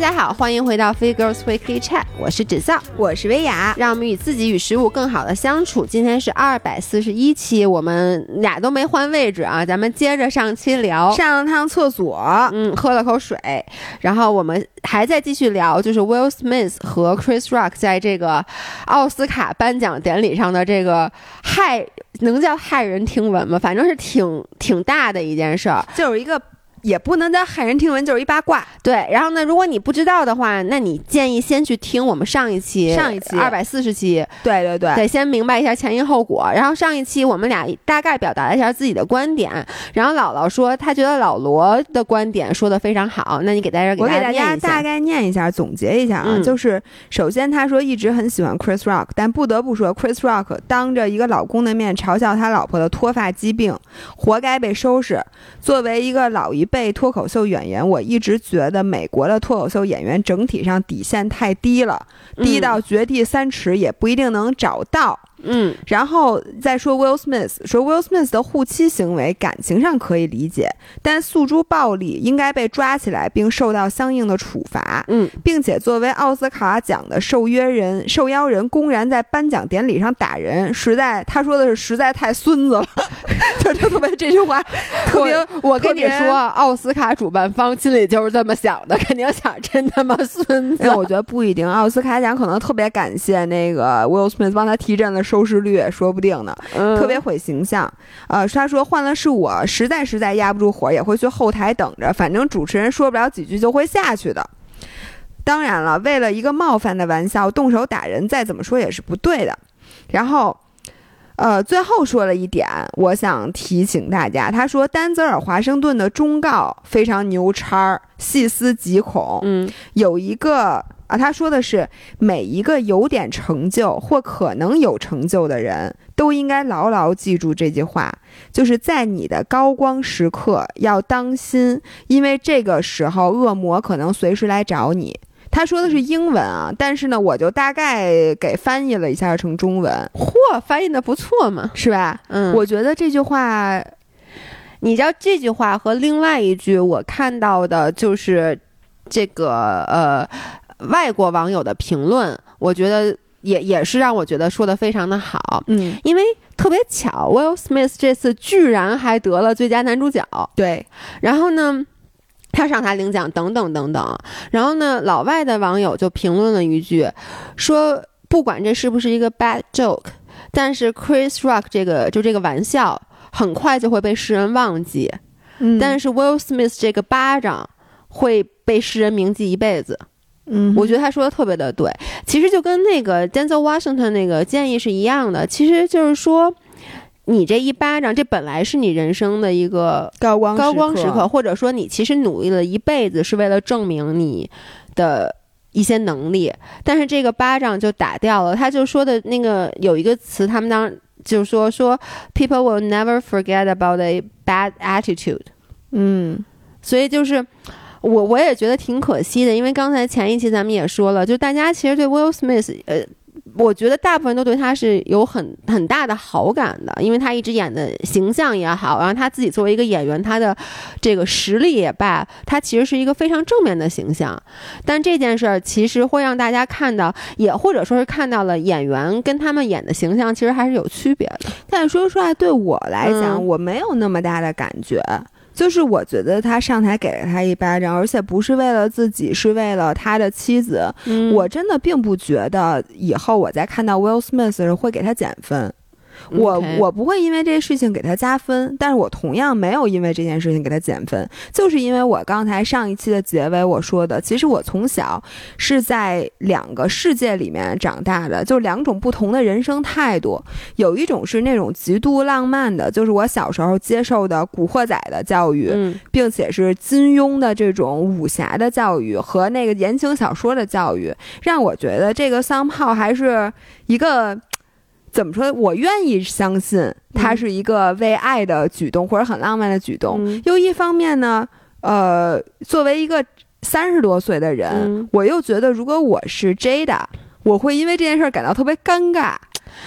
家好，欢迎回到 Free Girls Weekly Chat，我是芷笑，我是薇娅，让我们与自己与食物更好的相处。今天是二百四十一期，我们俩都没换位置啊，咱们接着上期聊。上了趟厕所，嗯，喝了口水，然后我们还在继续聊，就是 Will Smith 和 Chris Rock 在这个奥斯卡颁奖典礼上的这个骇，能叫骇人听闻吗？反正是挺挺大的一件事儿。就是一个也不能叫骇人听闻，就是一八卦。对，然后呢，如果你不知道的话，那你建议先去听我们上一期，上一期二百四十期，对对对，得先明白一下前因后果。然后上一期我们俩大概表达了一下自己的观点，然后姥姥说她觉得老罗的观点说的非常好，那你给大家我给大大家大概念一下，总结一下啊，嗯就是首先他说一直很喜欢 Chris Rock，但不得不说 Chris Rock 当着一个老公的面嘲笑他老婆的脱发疾病，活该被收拾。作为一个老一辈脱口秀演员，我一直觉得美国的脱口秀演员整体上底线太低了，低到掘地三尺也不一定能找到。嗯。然后再说 Will Smith，说 Will Smith 的护妻行为，感情上可以理解，但诉诸暴力应该被抓起来并受到相应的处罚，嗯。并且作为奥斯卡奖的受约人、受邀人，公然在颁奖典礼上打人，实在他说的是实在太孙子了，就特别这句话 特别我我跟你说，奥斯卡主办方心里就是这么想的，肯定想真他妈孙子。我觉得不一定，奥斯卡奖可能特别感谢那个 Will Smith 帮他提振了收视率也，说不定呢。嗯特别毁形象。呃，他说换了是我，实在实在压不住火，也会去后台等着，反正主持人说不了几句就会下去的。当然了，为了一个冒犯的玩笑动手打人，再怎么说也是不对的。然后。呃，最后说了一点，我想提醒大家，他说丹泽尔·华盛顿的忠告非常牛叉儿，细思极恐。嗯有一个啊，他说的是每一个有点成就或可能有成就的人都应该牢牢记住这句话，就是在你的高光时刻要当心，因为这个时候恶魔可能随时来找你。他说的是英文啊，但是呢，我就大概给翻译了一下成中文，嚯，翻译的不错嘛。是吧？嗯，我觉得这句话，你知道这句话和另外一句我看到的就是这个呃外国网友的评论，我觉得也也是让我觉得说的非常的好，嗯，因为特别巧，Will Smith 这次居然还得了最佳男主角，对，然后呢。他上台领奖，等等等等。然后呢，老外的网友就评论了一句，说不管这是不是一个 bad joke，但是 Chris Rock 这个就这个玩笑，很快就会被世人忘记。嗯但是 Will Smith 这个巴掌会被世人铭记一辈子。嗯，我觉得他说的特别的对，其实就跟那个 Denzel Washington 那个建议是一样的，其实就是说。你这一巴掌，这本来是你人生的一个高光高光时时刻，，或者说你其实努力了一辈子是为了证明你的一些能力，但是这个巴掌就打掉了。他就说的那个有一个词，他们当就是说说 people will never forget about a bad attitude。嗯所以就是我我也觉得挺可惜的，因为刚才前一期咱们也说了，就大家其实对 Will Smith，呃，我觉得大部分都对他是有很很大的好感的，因为他一直演的形象也好，然后他自己作为一个演员，他的这个实力也罢，他其实是一个非常正面的形象。但这件事儿其实会让大家看到，也或者说是看到了演员跟他们演的形象其实还是有区别的。但说实话，对我来讲，我没有那么大的感觉。就是我觉得他上台给了他一巴掌，而且不是为了自己，是为了他的妻子。嗯我真的并不觉得以后我再看到 Will Smith 时会给他减分。我我不会因为这事情给他加分，但是我同样没有因为这件事情给他减分，就是因为我刚才上一期的结尾我说的，其实我从小是在两个世界里面长大的，就两种不同的人生态度。有一种是那种极度浪漫的，就是我小时候接受的《古惑仔》的教育，嗯并且是金庸的这种武侠的教育和那个言情小说的教育，让我觉得这个桑炮还是一个。怎么说？我愿意相信它是一个为爱的举动，或者很浪漫的举动。嗯又一方面呢，呃，作为一个三十多岁的人，嗯我又觉得如果我是 Jada，我会因为这件事儿感到特别尴尬，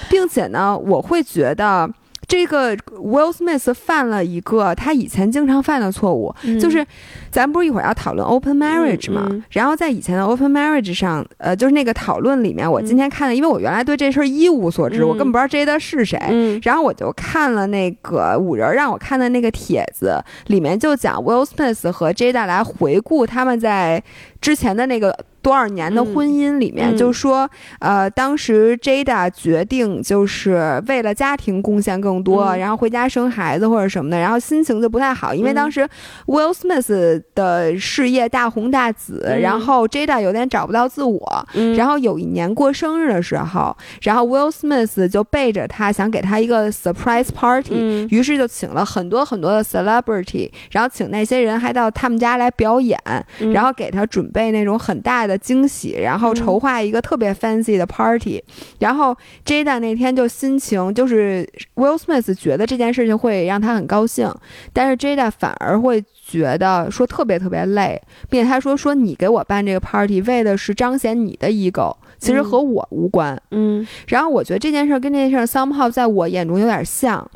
并且呢，我会觉得这个 Will Smith 犯了一个他以前经常犯的错误，嗯就是咱不是一会儿要讨论 open marriage 吗？嗯然后在以前的 open marriage 上，呃，就是那个讨论里面，我今天看了，因为我原来对这事儿一无所知，嗯我根本不知道 Jada 是谁。嗯然后我就看了那个五人让我看的那个帖子，里面就讲 Will Smith 和 Jada 来回顾他们在之前的那个多少年的婚姻里面，就说，呃，当时 Jada 决定就是为了家庭贡献更多，嗯。然后回家生孩子或者什么的，然后心情就不太好，因为嗯。当时 Will Smith 的事业大红大紫，嗯。然后 Jada 有点找不到自我，嗯。然后有一年过生日的时候，然后 Will Smith 就背着他想给他一个 surprise party，、嗯。于是就请了很多很多的 celebrity，然后请那些人还到他们家来表演，嗯。然后给他准备那种很大的惊喜，然后筹划一个特别 fancy 的 party。然后 Jada 那天就心情就是 Will Smith 觉得这件事情会让他很高兴，但是 Jada 反而会觉得说特别特别累，并且他说说你给我办这个 party 为的是彰显你的 ego，其实和我无关。嗯然后我觉得这件事儿跟这件事儿 somehow 在我眼中有点像，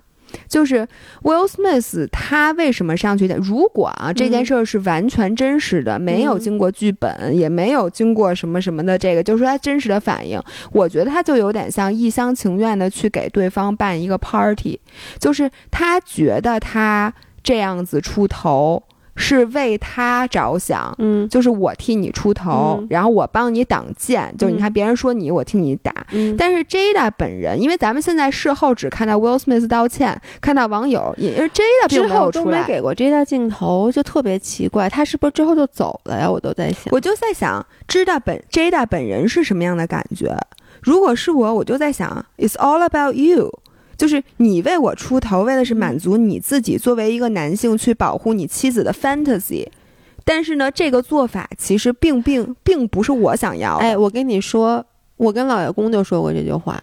就是 Will Smith 他为什么上去的？如果啊这件事儿是完全真实的，没有经过剧本，也没有经过什么什么的，这个就是说他真实的反应，我觉得他就有点像一厢情愿的去给对方办一个 party，就是他觉得他这样子出头是为他着想，嗯就是我替你出头，嗯然后我帮你挡箭，就是你看别人说你，我替你打。嗯，但是 Jada 本人，因为咱们现在事后只看到 Will Smith 道歉，看到网友，因为 Jada 并之没有后都没给过 Jada 镜头，就特别奇怪，他是不是之后就走了呀？我都在想，我就在想，Jada 本 Jada 本人是什么样的感觉？如果是我，我就在想，It's all about you。就是你为我出头，为的是满足你自己作为一个男性去保护你妻子的 fantasy。但是呢，这个做法其实并并并不是我想要的。哎，我跟你说，我跟老爷公就说过这句话，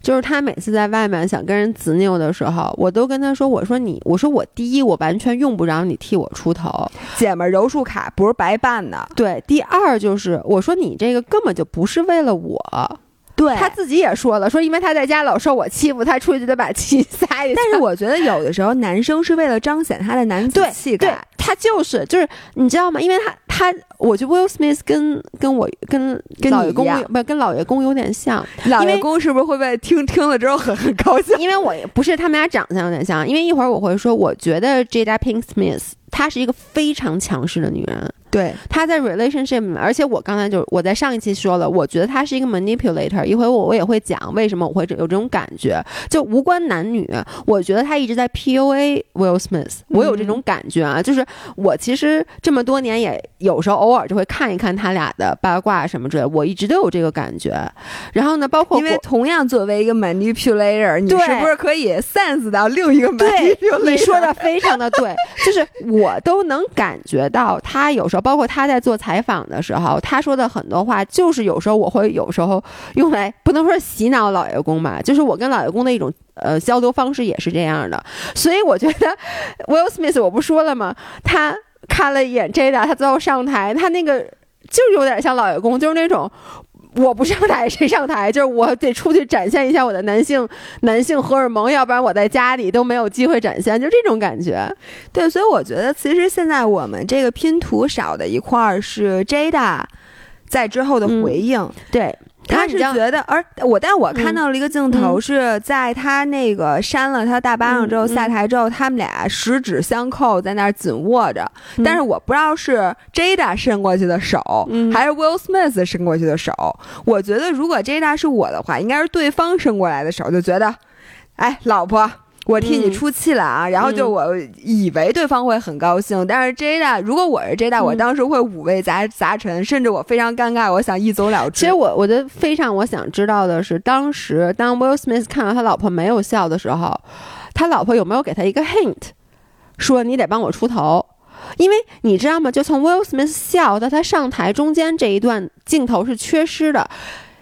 就是他每次在外面想跟人执拗的时候，我都跟他说：“我说你，我说我第一，我完全用不着你替我出头。姐们儿柔术卡不是白办的，对，第二就是我说你这个根本就不是为了我。”对他自己也说了，说因为他在家老受我欺负，他出去就得把气 撒一撒。但是我觉得有的时候男生是为了彰显他的男子对对气概，他就是就是你知道吗？因为他他，我觉得 Will Smith 跟跟我跟跟老爷公不跟老爷公有点像，老爷公是不是会被听听了之后很很高兴？因为我也不是他们俩长相有点像，因为一会儿我会说，我觉得 Jada Pink Smith 她是一个非常强势的女人，对，他在 relationship 里面，而且我刚才就我在上一期说了，我觉得他是一个 manipulator，一会我我也会讲为什么我会有这种感觉，就无关男女，我觉得他一直在 PUA Will Smith，我有这种感觉啊，就是我其实这么多年也有时候偶尔就会看一看他俩的八卦什么之类，我一直都有这个感觉，然后呢，包括因为同样作为一个 manipulator，你对。是不是可以 sense 到另一个对 manipulator？你说的非常的对，就是我都能感觉到他有时候，包括他在做采访的时候，他说的很多话，就是有时候我会有时候用来不能说洗脑老爷公吧，就是我跟老爷公的一种。呃，交流方式也是这样的，所以我觉得 Will Smith 我不说了吗？他看了一眼 Jada，他最后上台，他那个就有点像老爷公，就是那种我不上台谁上台，就是我得出去展现一下我的男性男性荷尔蒙，要不然我在家里都没有机会展现，就这种感觉。对，所以我觉得其实现在我们这个拼图少的一块儿是 Jada 在之后的回应。对，他是觉得，而我，但我看到了一个镜头，嗯是在他那个扇了他大巴掌之后下台之后，他们俩十指相扣，在那儿紧握着。嗯但是我不知道是 Jada 伸过去的手，嗯还是 Will Smith 伸过去的手。我觉得如果 Jada 是我的话，应该是对方伸过来的手，就觉得，哎，老婆。我替你嗯出气了啊！然后就我以为对方会很高兴，但是 Jada 如果我是 Jada，、我嗯当时会五味杂杂陈，甚至我非常尴尬，我想一走了之。其实我我觉得非常我想知道的是，当时当 Will Smith 看到他老婆没有笑的时候，他老婆有没有给他一个 hint，说你得帮我出头？因为你知道吗？就从 Will Smith 笑到他上台中间这一段镜头是缺失的。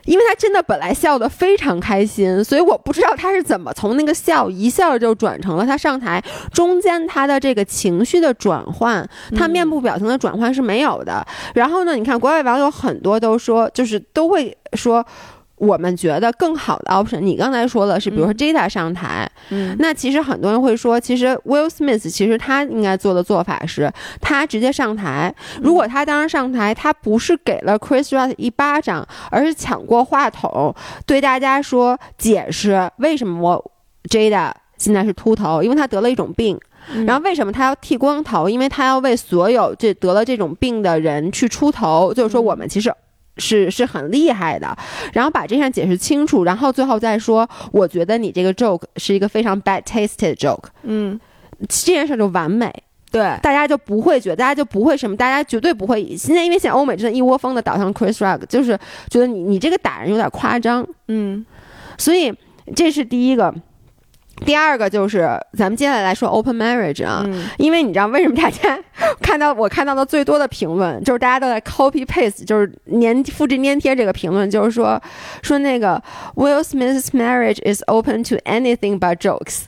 因为他真的本来笑得非常开心，所以我不知道他是怎么从那个笑一下就转成了他上台中间他的这个情绪的转换，他面部表情的转换是没有的。然后呢，你看国外网友很多都说，就是都会说。我们觉得更好的 option，你刚才说的是，比如说 Jada 上台，嗯那其实很多人会说，其实 Will Smith 其实他应该做的做法是，他直接上台。如果他当时上台，他不是给了 Chris Rock 一巴掌，而是抢过话筒，对大家说解释为什么我 Jada 现在是秃头，因为他得了一种病。嗯然后为什么他要剃光头？因为他要为所有这得了这种病的人去出头，就是说我们其实。是是很厉害的，然后把这项解释清楚，然后最后再说，我觉得你这个 joke 是一个非常 bad taste 的 joke，嗯，这件事就完美，对，大家就不会觉得，大家就不会什么，大家绝对不会。现在因为现在欧美真的一窝蜂的倒向 Chris Rock，就是觉得你你这个打人有点夸张，嗯。所以这是第一个。第二个就是咱们接下来来说 open marriage 啊，嗯因为你知道为什么大家看到我看到的最多的评论就是大家都在 copy paste，就是粘复制粘贴这个评论，就是说说那个 Will Smith's marriage is open to anything but jokes，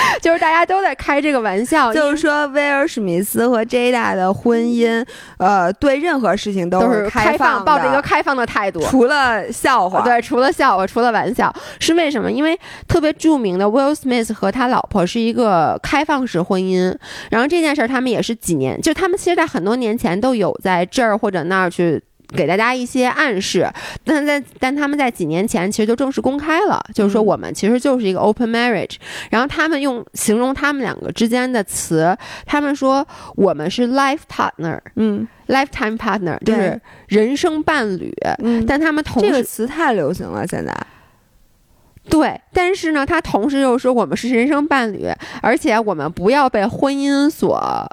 就是大家都在开这个玩笑，就是说威尔史密斯和 Jada 的婚姻，呃，对任何事情都是是开放抱着一个，开放的态度。除了笑话，对，除了笑话，除了玩笑，是为什么？因为特别著名的 Will Smith 和他老婆是一个开放式婚姻，然后这件事儿他们也是几年，就他们其实，在很多年前都有在这儿或者那儿去。给大家一些暗示，但在但他们在几年前其实就正式公开了，就是说嗯我们其实就是一个 open marriage。然后他们用形容他们两个之间的词，他们说我们是 life partner、嗯 lifetime partner，就是人生伴侣。嗯，但他们同时这个词太流行了，现在，对，但是呢，他同时又说我们是人生伴侣，而且我们不要被婚姻所。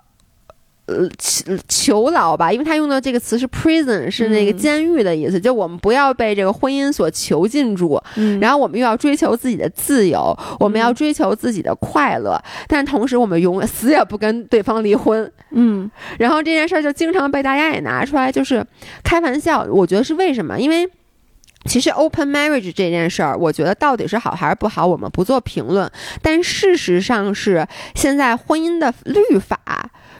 呃，囚囚牢吧，因为他用的这个词是 prison，是那个嗯监狱的意思，就我们不要被这个婚姻所囚禁住，嗯然后我们又要追求自己的自由，我们要追求自己的快乐，但同时我们永远死也不跟对方离婚。嗯然后这件事儿就经常被大家也拿出来，就是开玩笑。我觉得是为什么？因为其实 open marriage 这件事儿，我觉得到底是好还是不好，我们不做评论。但事实上是，现在婚姻的律法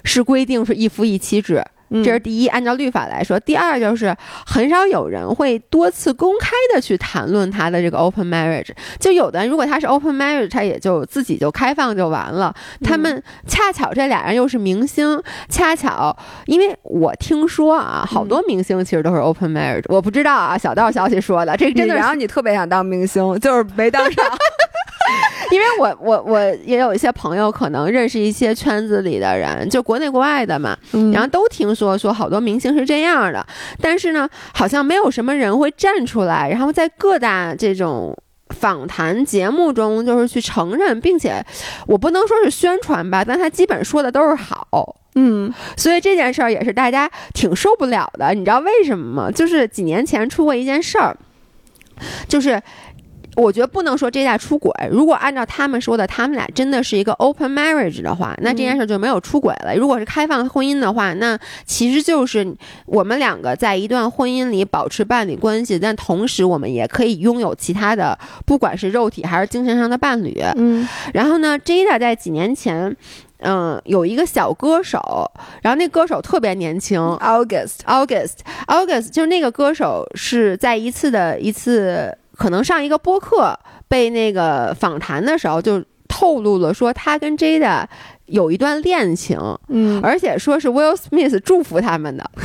是规定是一夫一妻制，这是第一，按照律法来说。第二就是很少有人会多次公开的去谈论他的这个 open marriage。就有的人如果他是 open marriage，他也就自己就开放就完了。他们恰巧这俩人又是明星，恰巧因为我听说啊，好多明星其实都是 open marriage，我不知道啊，小道消息说的，这真的然后你特别想当明星，就是没当上。因为我我我也有一些朋友可能认识一些圈子里的人，就国内国外的嘛，然后都听说说好多明星是这样的，但是呢，好像没有什么人会站出来，然后在各大这种。访谈节目中，就是去承认，并且我不能说是宣传吧，但他基本说的都是好，嗯所以这件事儿也是大家挺受不了的。你知道为什么吗？就是几年前出过一件事儿，就是我觉得不能说这俩出轨。如果按照他们说的，他们俩真的是一个 open marriage 的话，那这件事就没有出轨了。如果是开放婚姻的话，那其实就是我们两个在一段婚姻里保持伴侣关系，但同时我们也可以拥有其他的，不管是肉体还是精神上的伴侣。嗯然后呢，Jada 在几年前，嗯，有一个小歌手，然后那歌手特别年轻，August，，August August 就是那个歌手是在一次的一次可能上一个播客被那个访谈的时候就透露了说他跟 Jada 有一段恋情，嗯而且说是 Will Smith 祝福他们的。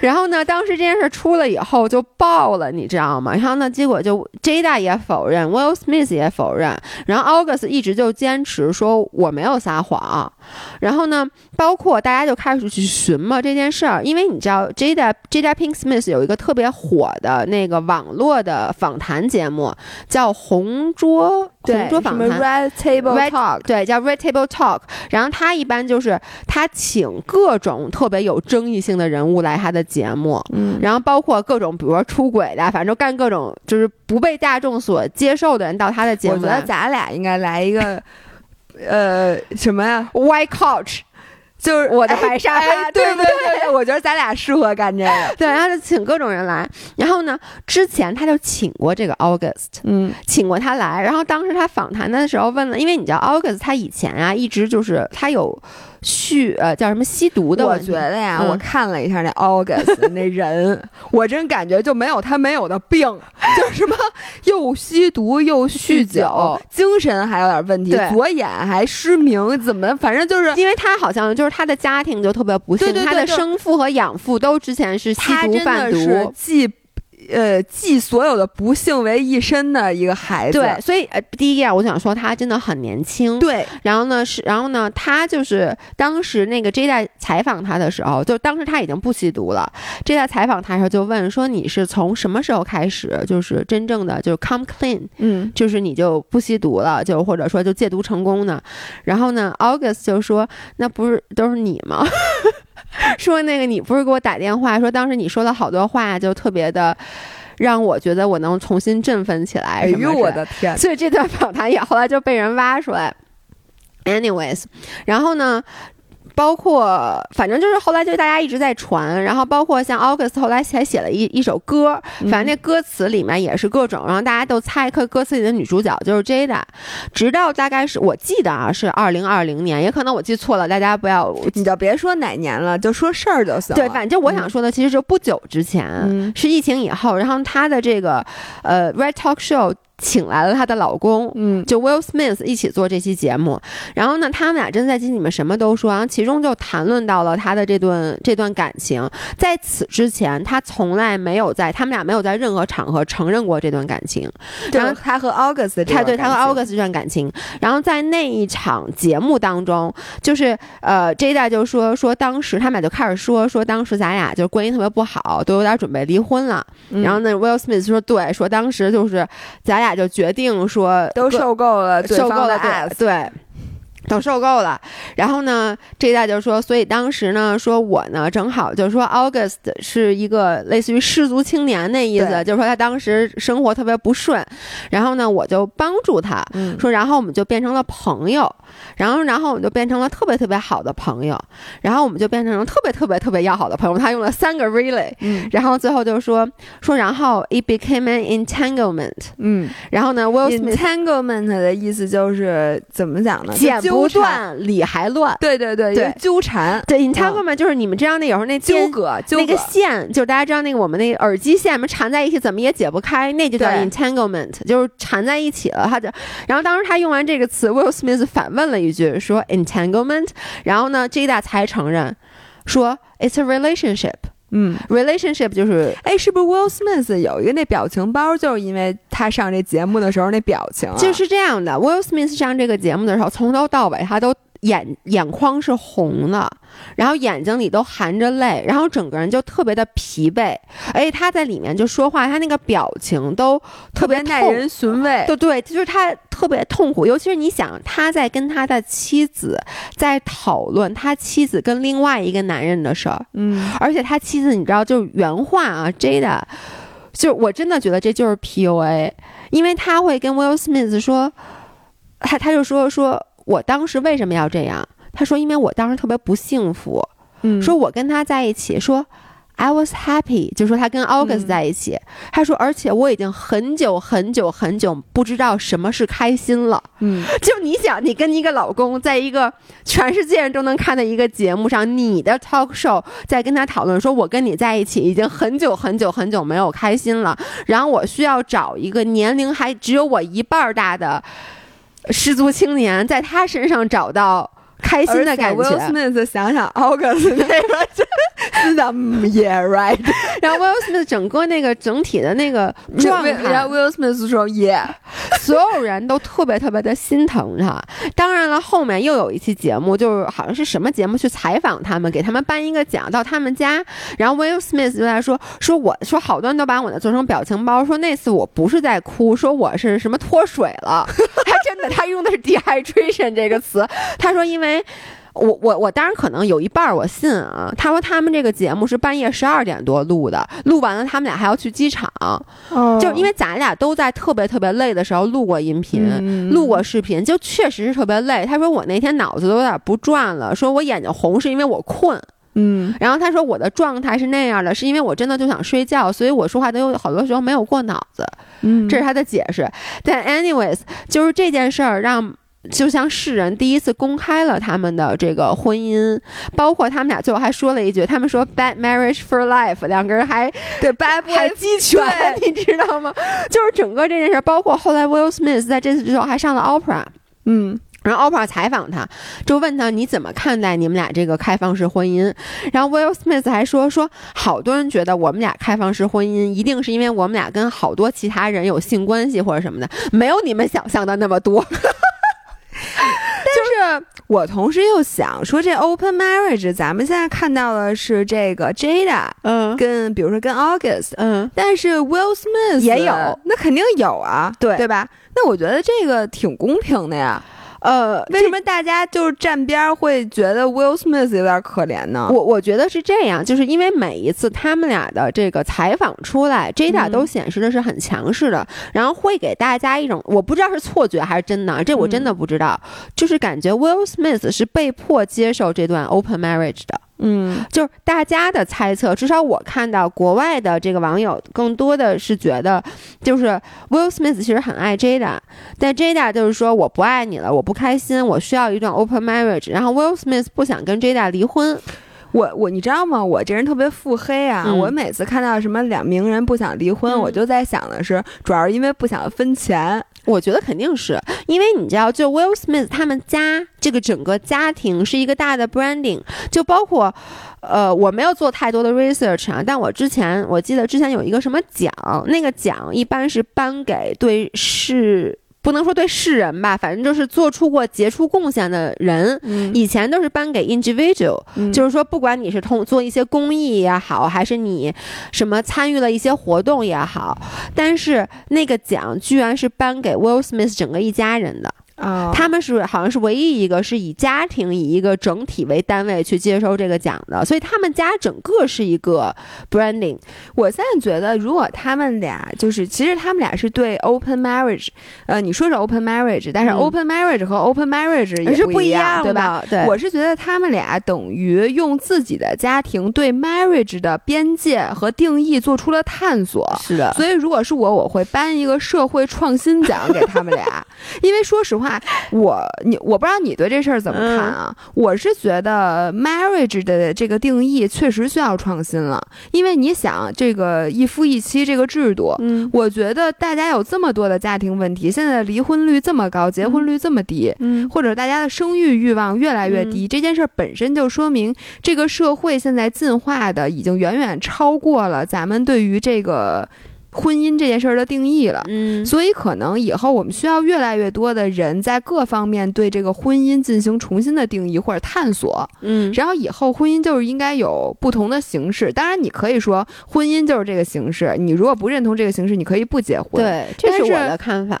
然后呢，当时这件事出了以后就爆了，你知道吗？然后呢，结果就 Jada 也否认，Will Smith 也否认，然后 August 一直就坚持说我没有撒谎。然后呢，包括大家就开始去寻摸这件事儿，因为你知道 Jada Jada Pink Smith 有一个特别火的那个网络的访谈节目，叫红桌红桌访什么谈。Red Table Talk，对，叫 Red Table Talk。然后他一般就是他请各种特别有争议性的人物来他的节目，嗯然后包括各种比如说出轨的，反正干各种就是不被大众所接受的人到他的节目我觉。得咱俩应该来一个，呃，什么呀？White Couch，就是我的哎白沙发哎对对不对对对，我觉得咱俩适合干这个。对，然后就请各种人来。然后呢，之前他就请过这个 August，嗯请过他来。然后当时他访谈的时候问了，因为你知道 August 他以前啊一直就是他有酗呃叫什么吸毒的我。觉得呀，嗯我看了一下那 August 那人，我真感觉就没有他没有的病，就是什么又吸毒又酗酗酒精神还有点问题，左眼还失明，怎么反正就是因为他好像就是他的家庭就特别不幸，对对对他的生父和养父都之前是吸毒贩毒，既呃集所有的不幸为一身的一个孩子。对，所以呃，第一啊我想说他真的很年轻，对，然后呢是，然后呢，他就是当时那个 J 代采访他的时候，就当时他已经不吸毒了。J 代采访他的时候就问说：“你是从什么时候开始，就是真正的就是 come clean，嗯，就是你就不吸毒了，就或者说就戒毒成功呢？”然后呢，August 就说：“那不是都是你吗？” 说那个你不是给我打电话说当时你说了好多话，就特别的让我觉得我能重新振奋起来。哎呦我的天，所以这段访谈也后来就被人挖出来。Anyways，然后呢，包括反正就是后来就大家一直在传，然后包括像 August 后来还写了一一首歌，反正那歌词里面也是各种，然后大家都猜歌歌词里的女主角就是 Jada，直到大概是我记得啊是二零二零年，也可能我记错了，大家不要。你就别说哪年了，就说事儿就行了。对，反正我想说的其实就不久之前，嗯是疫情以后，然后他的这个呃 Red Talk Show 请来了她的老公，嗯，就 Will Smith 一起做这期节目，然后呢，他们俩真的在节目里面什么都说，然后其中就谈论到了他的这段这段感情。在此之前，他从来没有在他们俩没有在任何场合承认过这段感情。然后是他和 August 这他对他和 August 这段感情，然后在那一场节目当中，就是呃，Jada 就说说当时他们俩就开始说说当时咱俩就是关系特别不好，都有点准备离婚了。嗯然后呢，Will Smith 说对，说当时就是咱俩就决定说都受够了对方的受够了，对 ass，对。都受够了，然后呢，这一代就说，所以当时呢，说我呢正好就是说，August 是一个类似于失足青年那意思，就是说他当时生活特别不顺，然后呢，我就帮助他，嗯。说，然后我们就变成了朋友，然后然后我们就变成了特别特别好的朋友，然后我们就变成了特别特别特别要好的朋友。他用了三个 really，嗯。然后最后就说说，然后 it became an entanglement，嗯然后呢，Will Smith，entanglement 的意思就是怎么讲呢？剪就纠缠，不断，理还乱。对对对，纠缠、对，entanglement 就是你们知道那有时候那纠葛、纠葛那个。线，就是大家知道那个我们那个耳机线们缠在一起，怎么也解不开，那就叫 entanglement，就是缠在一起了。他就，然后当时他用完这个词，Will Smith 反问了一句说 entanglement，然后呢，Jada 才承认说 it's a relationship。嗯，relationship 就是哎，是不是 Will Smith 有一个那表情包，就是因为他上这节目的时候那表情、啊，就是这样的。Will Smith 上这个节目的时候，从头到尾他都眼眼眶是红的，然后眼睛里都含着泪，然后整个人就特别的疲惫，而且他在里面就说话，他那个表情都特别痛耐人寻味。对对，就是他特别痛苦，尤其是你想他在跟他的妻子在讨论他妻子跟另外一个男人的事儿，嗯，而且他妻子你知道就是原话啊，Jada，就是我真的觉得这就是 PUA，因为他会跟 Will Smith 说，他他就说说我当时为什么要这样？他说因为我当时特别不幸福，嗯说我跟他在一起，说 I was happy，就说他跟 August 嗯在一起。他说，而且我已经很久很久很久不知道什么是开心了。嗯，就你想，你跟一个老公在一个全世界人都能看的一个节目上，你的 talk show 在跟他讨论，说我跟你在一起已经很久很久很久没有开心了，然后我需要找一个年龄还只有我一半儿大的失足青年，在他身上找到开心的感觉。Will Smith 想想 August 那个，心想嗯 Yeah right，然后 Will Smith 整个那个整体的那个状态，然后 Will Smith 说 Yeah，所有人都特别特别的心疼他。当然了，后面又有一期节目，就是好像是什么节目去采访他们，给他们颁一个奖，到他们家，然后 Will Smith 就在说说我说好多人都把我的做成表情包，说那次我不是在哭，说我是什么脱水了，他真的他用的是 dehydration 这个词，他说因为。我我我当然可能有一半儿我信啊。他说他们这个节目是半夜十二点多录的，录完了他们俩还要去机场，就是因为咱俩都在特别特别累的时候录过音频，嗯录过视频，就确实是特别累。他说我那天脑子都有点不转了，说我眼睛红是因为我困。嗯然后他说我的状态是那样的，是因为我真的就想睡觉，所以我说话都有好多时候没有过脑子。嗯，这是他的解释。但 anyways，就是这件事儿让就像世人第一次公开了他们的这个婚姻，包括他们俩最后还说了一句，他们说 “bad marriage for life”，两个人还对 bad 还鸡犬，你知道吗？就是整个这件事，包括后来 Will Smith 在这次之后还上了 Opera，嗯。然后 Oprah 采访他，就问他你怎么看待你们俩这个开放式婚姻？然后 Will Smith 还说说，好多人觉得我们俩开放式婚姻一定是因为我们俩跟好多其他人有性关系或者什么的，没有你们想象的那么多。但是我同时又想说，这 open marriage 咱们现在看到的是这个 Jada，嗯，跟比如说跟 August，嗯，但是 Will Smith 也有，那肯定有啊，对对吧？那我觉得这个挺公平的呀。呃，为什么大家就是站边会觉得 Will Smith 有点可怜呢？我我觉得是这样，就是因为每一次他们俩的这个采访出来，Jada 都显示的是很强势的，然后会给大家一种我不知道是错觉还是真的，这我真的不知道，就是感觉 Will Smith 是被迫接受这段 open marriage 的。嗯，就是大家的猜测，至少我看到国外的这个网友更多的是觉得，就是 Will Smith 其实很爱 Jada，但 Jada 就是说我不爱你了，我不开心，我需要一段 open marriage。然后 Will Smith 不想跟 Jada 离婚。我我你知道吗？我这人特别腹黑啊！嗯我每次看到什么两名人不想离婚，嗯我就在想的是，主要是因为不想分钱。我觉得肯定是因为你知道，就 Will Smith 他们家这个整个家庭是一个大的 branding，就包括，呃，我没有做太多的 research 啊，但我之前我记得之前有一个什么奖，那个奖一般是颁给对是。不能说对世人吧，反正就是做出过杰出贡献的人，嗯。以前都是颁给 individual，、嗯。就是说，不管你是通做一些公益也好，还是你什么参与了一些活动也好，但是那个奖居然是颁给 Will Smith 整个一家人的，啊，他们是好像是唯一一个是以家庭以一个整体为单位去接收这个奖的，所以他们家整个是一个 branding。我现在觉得，如果他们俩就是，其实他们俩是对 open marriage，呃，你说是 open marriage，但是嗯 open marriage 和 open marriage 也是不一样对吧？的？对，我是觉得他们俩等于用自己的家庭对 marriage 的边界和定义做出了探索。是的，所以，如果是我，我会颁一个社会创新奖给他们俩，因为说实话，我你我不知道你对这事儿怎么看啊？我是觉得 marriage 的这个定义确实需要创新了，因为你想这个一夫一妻这个制度。嗯我觉得大家有这么多的家庭问题，现在离婚率这么高，结婚率这么低，嗯或者大家的生育欲望越来越低，这件事儿本身就说明这个社会现在进化的已经远远超过了咱们对于这个婚姻这件事儿的定义了。嗯所以，可能以后我们需要越来越多的人在各方面对这个婚姻进行重新的定义或者探索。嗯然后，以后婚姻就是应该有不同的形式。当然，你可以说婚姻就是这个形式，你如果不认同这个形式，你可以不结婚。对，这是我的看法。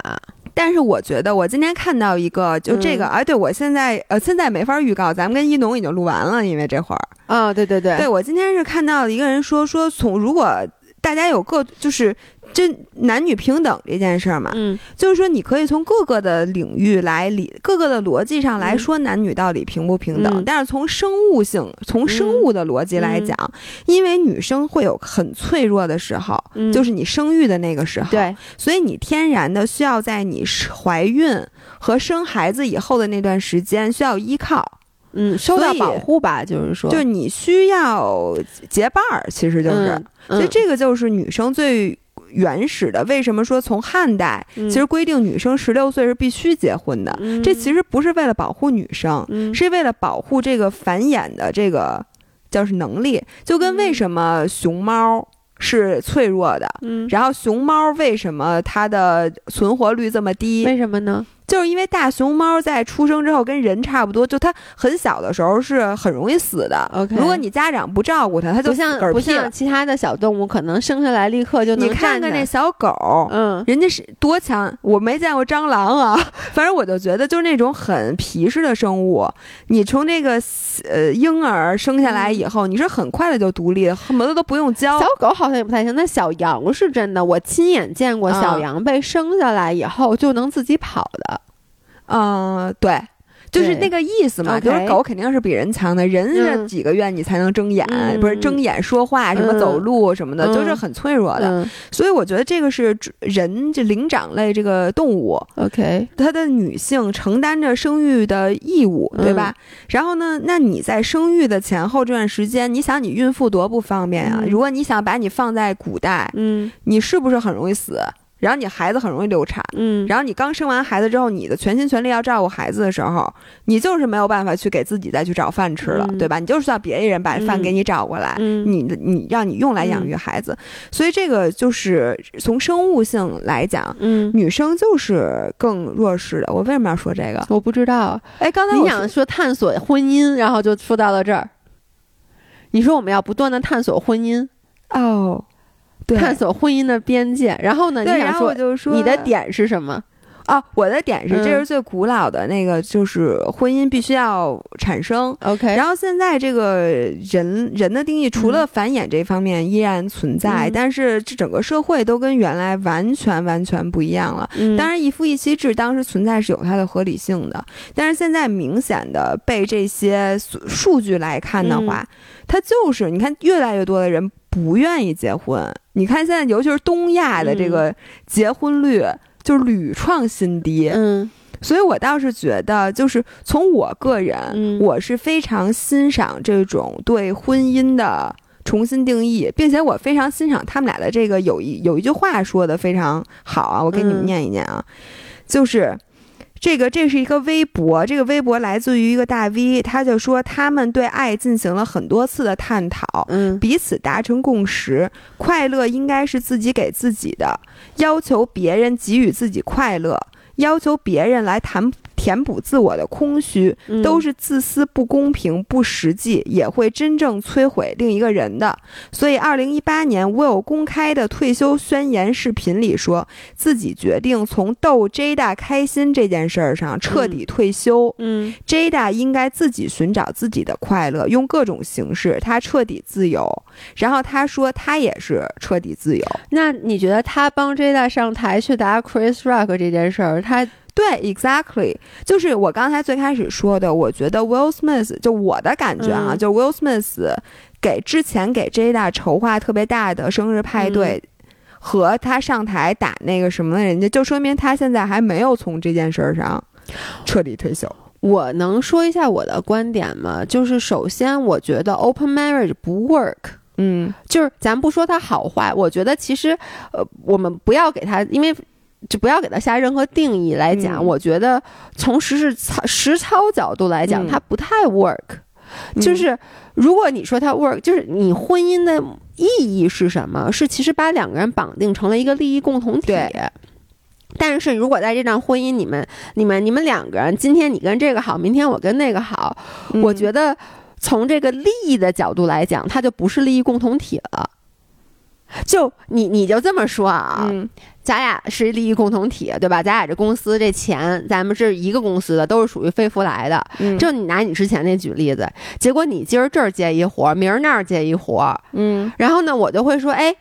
但是我觉得，我今天看到一个，就这个，嗯哎，对我现在呃，现在没法预告，咱们跟一农已经录完了，因为这会儿，啊、对对对，对我今天是看到一个人说说从如果大家有各就是真男女平等这件事儿嘛，嗯。就是说你可以从各个的领域来理各个的逻辑上来说男女到底平不平等，嗯。但是从生物性从生物的逻辑来讲，因为女生会有很脆弱的时候，嗯。就是你生育的那个时候，对，所以你天然的需要在你怀孕和生孩子以后的那段时间需要依靠，嗯，受到保护吧，就是说，就是你需要结伴儿，其实就是，嗯所以这个就是女生最原始的。为什么说从汉代嗯其实规定女生十六岁是必须结婚的？嗯这其实不是为了保护女生，嗯是为了保护这个繁衍的这个叫是能力，就跟为嗯什么熊猫是脆弱的。嗯，然后熊猫为什么它的存活率这么低？为什么呢？就是因为大熊猫在出生之后跟人差不多，就它很小的时候是很容易死的。OK 如果你家长不照顾它，它就不像不像。其他的小动物，可能生下来立刻就能你看看那小狗，嗯人家是多强，我没见过蟑螂啊。反正我就觉得，就是那种很皮实的生物，你从那个呃婴儿生下来以后，你是很快的就独立，恨不得都不用教小。狗好像也不太行，那小羊是真的，我亲眼见过啊小羊被生下来以后就能自己跑的。嗯、对。就是那个意思嘛。就是狗肯定是比人强的，人是嗯几个月你才能睁眼，嗯不是睁眼说话，什么嗯走路什么的，嗯就是很脆弱的。嗯所以我觉得这个是人这灵长类这个动物，，OK，它的女性承担着生育的义务，对吧？然后呢，那你在生育的前后这段时间，你想你孕妇多不方便啊！嗯如果你想把你放在古代，嗯你是不是很容易死？然后你孩子很容易流产。嗯，然后你刚生完孩子之后，你的全心全力要照顾孩子的时候，你就是没有办法去给自己再去找饭吃了，嗯对吧？你就是需要别人把饭嗯给你找过来，嗯你的你让你用来养育孩子，所以这个就是从生物性来讲，嗯，女生就是更弱势的。我为什么要说这个？我不知道，哎，刚才你想说探索婚姻，然后就说到了这儿。你说我们要不断的探索婚姻，哦，对，探索婚姻的边界，然后呢，你，想然后我说就说你的点是什么？哦，我的点是，嗯。这是最古老的那个，就是婚姻必须要产生。OK，然后现在这个人人的定义，除了繁衍这方面依然存在，嗯。但是这整个社会都跟原来完全完全不一样了。嗯。当然，一夫一妻制当时存在是有它的合理性的，但是现在明显的被这些数数据来看的话，嗯。它就是你看越来越多的人不愿意结婚。你看现在，尤其是东亚的这个结婚率。就是屡创新低，嗯所以我倒是觉得，就是从我个人，嗯我是非常欣赏这种对婚姻的重新定义，并且我非常欣赏他们俩的这个有一有一句话说的非常好啊，我给你们嗯念一念啊，就是。这个这是一个微博，这个微博来自于一个大 V，他就说他们对爱进行了很多次的探讨，嗯。彼此达成共识，快乐应该是自己给自己的，要求别人给予自己快乐，要求别人来填填补自我的空虚，嗯都是自私、不公平、不实际，也会真正摧毁另一个人的。所以，二零一八年，Will 公开的退休宣言视频里说，自己决定从逗 Jada 开心这件事儿上彻底退休。嗯 Jada 应该自己寻找自己的快乐，用各种形式，他彻底自由。然后他说，他也是彻底自由。那你觉得他帮 Jada 上台去答 Chris Rock 这件事儿，他对，exactly，就是我刚才最开始说的，我觉得 Will Smith 就我的感觉啊，嗯就 Will Smith 给之前给 Jada 筹划特别大的生日派对。和他上台打那个什么，人家就说明他现在还没有从这件事儿上彻底退休。我能说一下我的观点吗？就是首先，我觉得 open marriage 不 work。嗯就是咱不说它好坏，我觉得其实，呃，我们不要给他，因为就不要给他下任何定义来讲。嗯我觉得从实事操实操角度来讲，嗯它不太 work。就是如果你说它 work，就是你婚姻的意义是什么？是其实把两个人绑定成了一个利益共同体对。但是如果在这段婚姻，你们、你们、你们两个人，今天你跟这个好，明天我跟那个好，我觉得得从这个利益的角度来讲，它就不是利益共同体了。就你你就这么说啊，嗯咱俩是利益共同体，对吧？咱俩这公司这钱，咱们是一个公司的，都是属于飞福来的。嗯就你拿你之前那举例子，结果你今儿这儿接一活儿，明儿那儿接一活儿，嗯然后呢，我就会说，哎，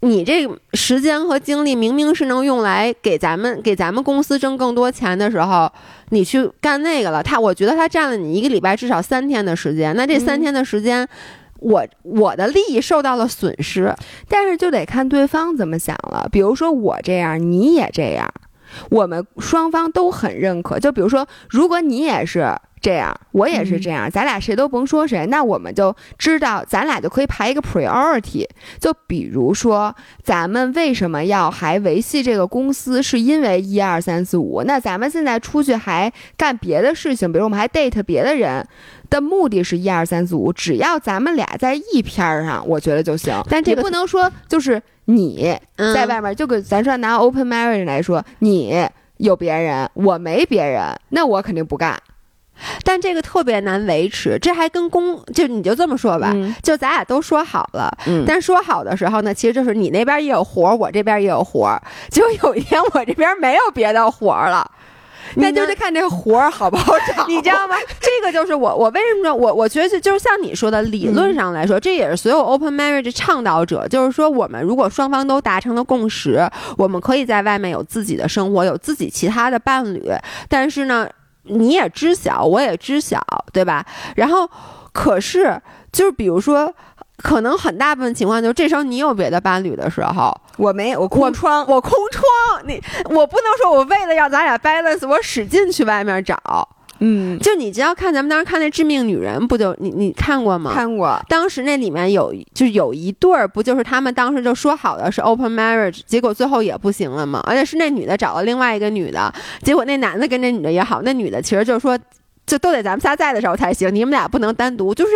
你这时间和精力明明是能用来给咱们给咱们公司挣更多钱的时候，你去干那个了。他，我觉得他占了你一个礼拜至少三天的时间，那这三嗯天的时间。我我的利益受到了损失，但是就得看对方怎么想了。比如说我这样，你也这样，我们双方都很认可。就比如说，如果你也是这样，我也是这样，咱俩谁都甭说谁，那我们就知道，咱俩就可以排一个 priority。就比如说，咱们为什么要还维系这个公司，是因为一二三四五。那咱们现在出去还干别的事情，比如我们还 date 别的人。的目的是一二三四五，只要咱们俩在一篇儿上，我觉得就行。但这个不能说就是你嗯在外面，就给咱说拿 open marriage 来说，你有别人，我没别人，那我肯定不干。但这个特别难维持，这还跟公就你就这么说吧，嗯就咱俩都说好了，嗯但说好的时候呢，其实就是你那边也有活儿，我这边也有活儿，结果有一天我这边没有别的活儿了。那就你呢得看这个活儿好不好找，你知道吗？这个就是我，我为什么说我我觉得就就是像你说的，理论上来说，这也是所有 open marriage 倡导者，就是说我们如果双方都达成了共识，我们可以在外面有自己的生活，有自己其他的伴侣，但是呢。你也知晓，我也知晓，对吧？然后可是就是比如说。可能很大部分情况就是这时候你有别的伴侣的时候，我没我空窗，我空窗，你我不能说我为了要咱俩 balance，我使劲去外面找。嗯，就你只要看咱们当时看那《致命女人》，不就你你看过吗？看过。当时那里面有就有一对儿，不就是他们当时就说好的是 open marriage，结果最后也不行了嘛？而且是那女的找了另外一个女的，结果那男的跟那女的也好，那女的其实就是说，就都得咱们仨在的时候才行，你们俩不能单独，就是。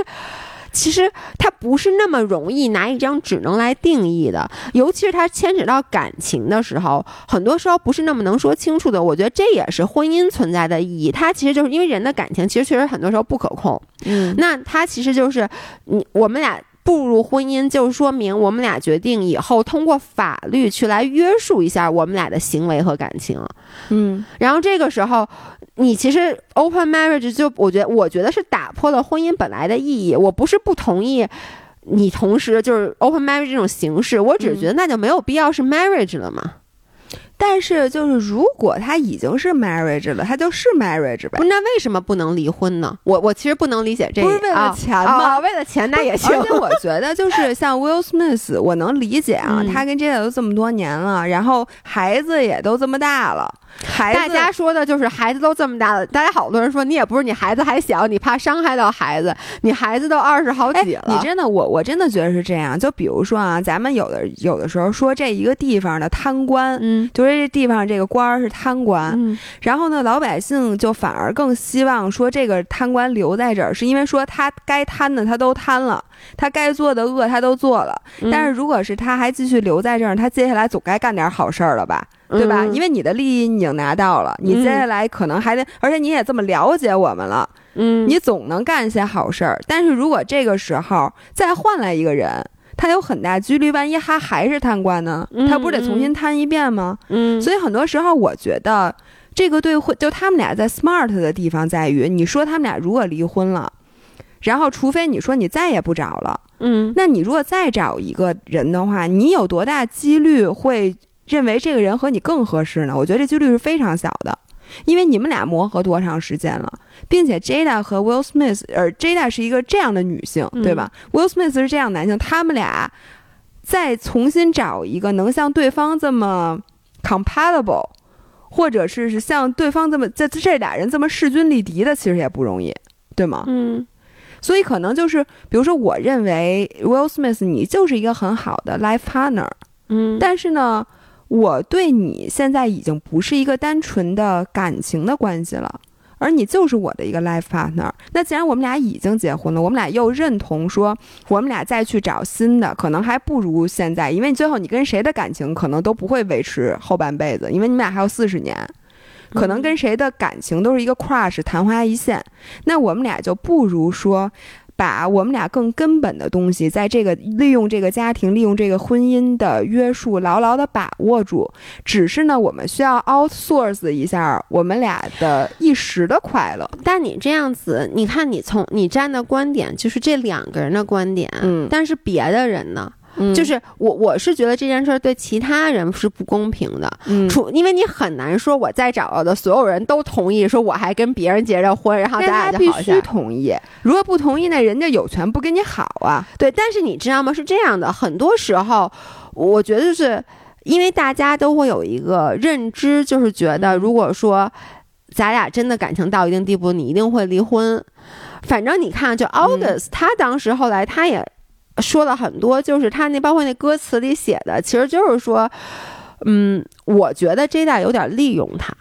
其实它不是那么容易拿一张纸能来定义的，尤其是它牵扯到感情的时候，很多时候不是那么能说清楚的。我觉得这也是婚姻存在的意义。它其实就是因为人的感情，其实确实很多时候不可控。嗯，那它其实就是你我们俩。步入婚姻，就说明我们俩决定以后通过法律去来约束一下我们俩的行为和感情。嗯，然后这个时候，你其实 open marriage 就我觉得，我觉得是打破了婚姻本来的意义。我不是不同意你同时就是 open marriage 这种形式，我只是觉得那就没有必要是 marriage 了嘛。但是，就是如果他已经是 marriage 了，他就是 marriage 呗。那为什么不能离婚呢？我我其实不能理解这个。不是为了钱吗？为了钱那也行。而且我觉得，就是像 Will Smith，我能理解啊，他跟 Jada 都这么多年了，然后孩子也都这么大了。孩子，大家说的就是孩子都这么大了，大家好多人说你也不是你孩子还小，你怕伤害到孩子，你孩子都二十好几了。你真的，我我真的觉得是这样。就比如说啊，咱们有的有的时候说这一个地方的贪官，嗯，就是这地方这个官儿是贪官，嗯，然后呢，老百姓就反而更希望说这个贪官留在这儿，是因为说他该贪的他都贪了，他该做的恶他都做了。但是如果是他还继续留在这儿，他接下来总该干点好事儿了吧？对吧？因为你的利益已经拿到了，你接下来可能还得，而且你也这么了解我们了，嗯，你总能干一些好事儿。但是如果这个时候再换来一个人，他有很大几率，万一他还是贪官呢？他不是得重新贪一遍吗？嗯，所以很多时候我觉得这个对婚，就他们俩在 smart 的地方在于，你说他们俩如果离婚了，然后除非你说你再也不找了，嗯，那你如果再找一个人的话，你有多大几率会？认为这个人和你更合适呢？我觉得这几率是非常小的，因为你们俩磨合多长时间了，并且 Jada 和 Will Smith，而 Jada 是一个这样的女性，对吧？Will Smith 是这样男性，他们俩再重新找一个能像对方这么 compatible，或者是是像对方这么这这俩人这么势均力敌的，其实也不容易，对吗？嗯，所以可能就是，比如说，我认为 Will Smith 你就是一个很好的 life partner，嗯，但是呢。我对你现在已经不是一个单纯的感情的关系了，而你就是我的一个 life partner。那既然我们俩已经结婚了，我们俩又认同说，我们俩再去找新的，可能还不如现在，因为最后你跟谁的感情可能都不会维持后半辈子，因为你们俩还有四十年，可能跟谁的感情都是一个 crush，昙花一现。那我们俩就不如说。把我们俩更根本的东西，在这个利用这个家庭、利用这个婚姻的约束，牢牢的把握住。只是呢，我们需要 outsource 一下我们俩的一时的快乐。但你这样子，你看你从你站的观点就是这两个人的观点，嗯，但是别的人呢？就是我，我是觉得这件事儿对其他人是不公平的，嗯，除因为你很难说我再找到的所有人都同意，说我还跟别人结着婚，然后咱俩就好必须同意，如果不同意，那人家有权不跟你好啊。对，但是你知道吗？是这样的，很多时候，我觉得就是因为大家都会有一个认知，就是觉得如果说咱俩真的感情到一定地步，你一定会离婚。反正你看，就 August，他当时后来他也。说了很多，就是他那包括那歌词里写的，其实就是说，嗯，我觉得 Jada 有点利用他，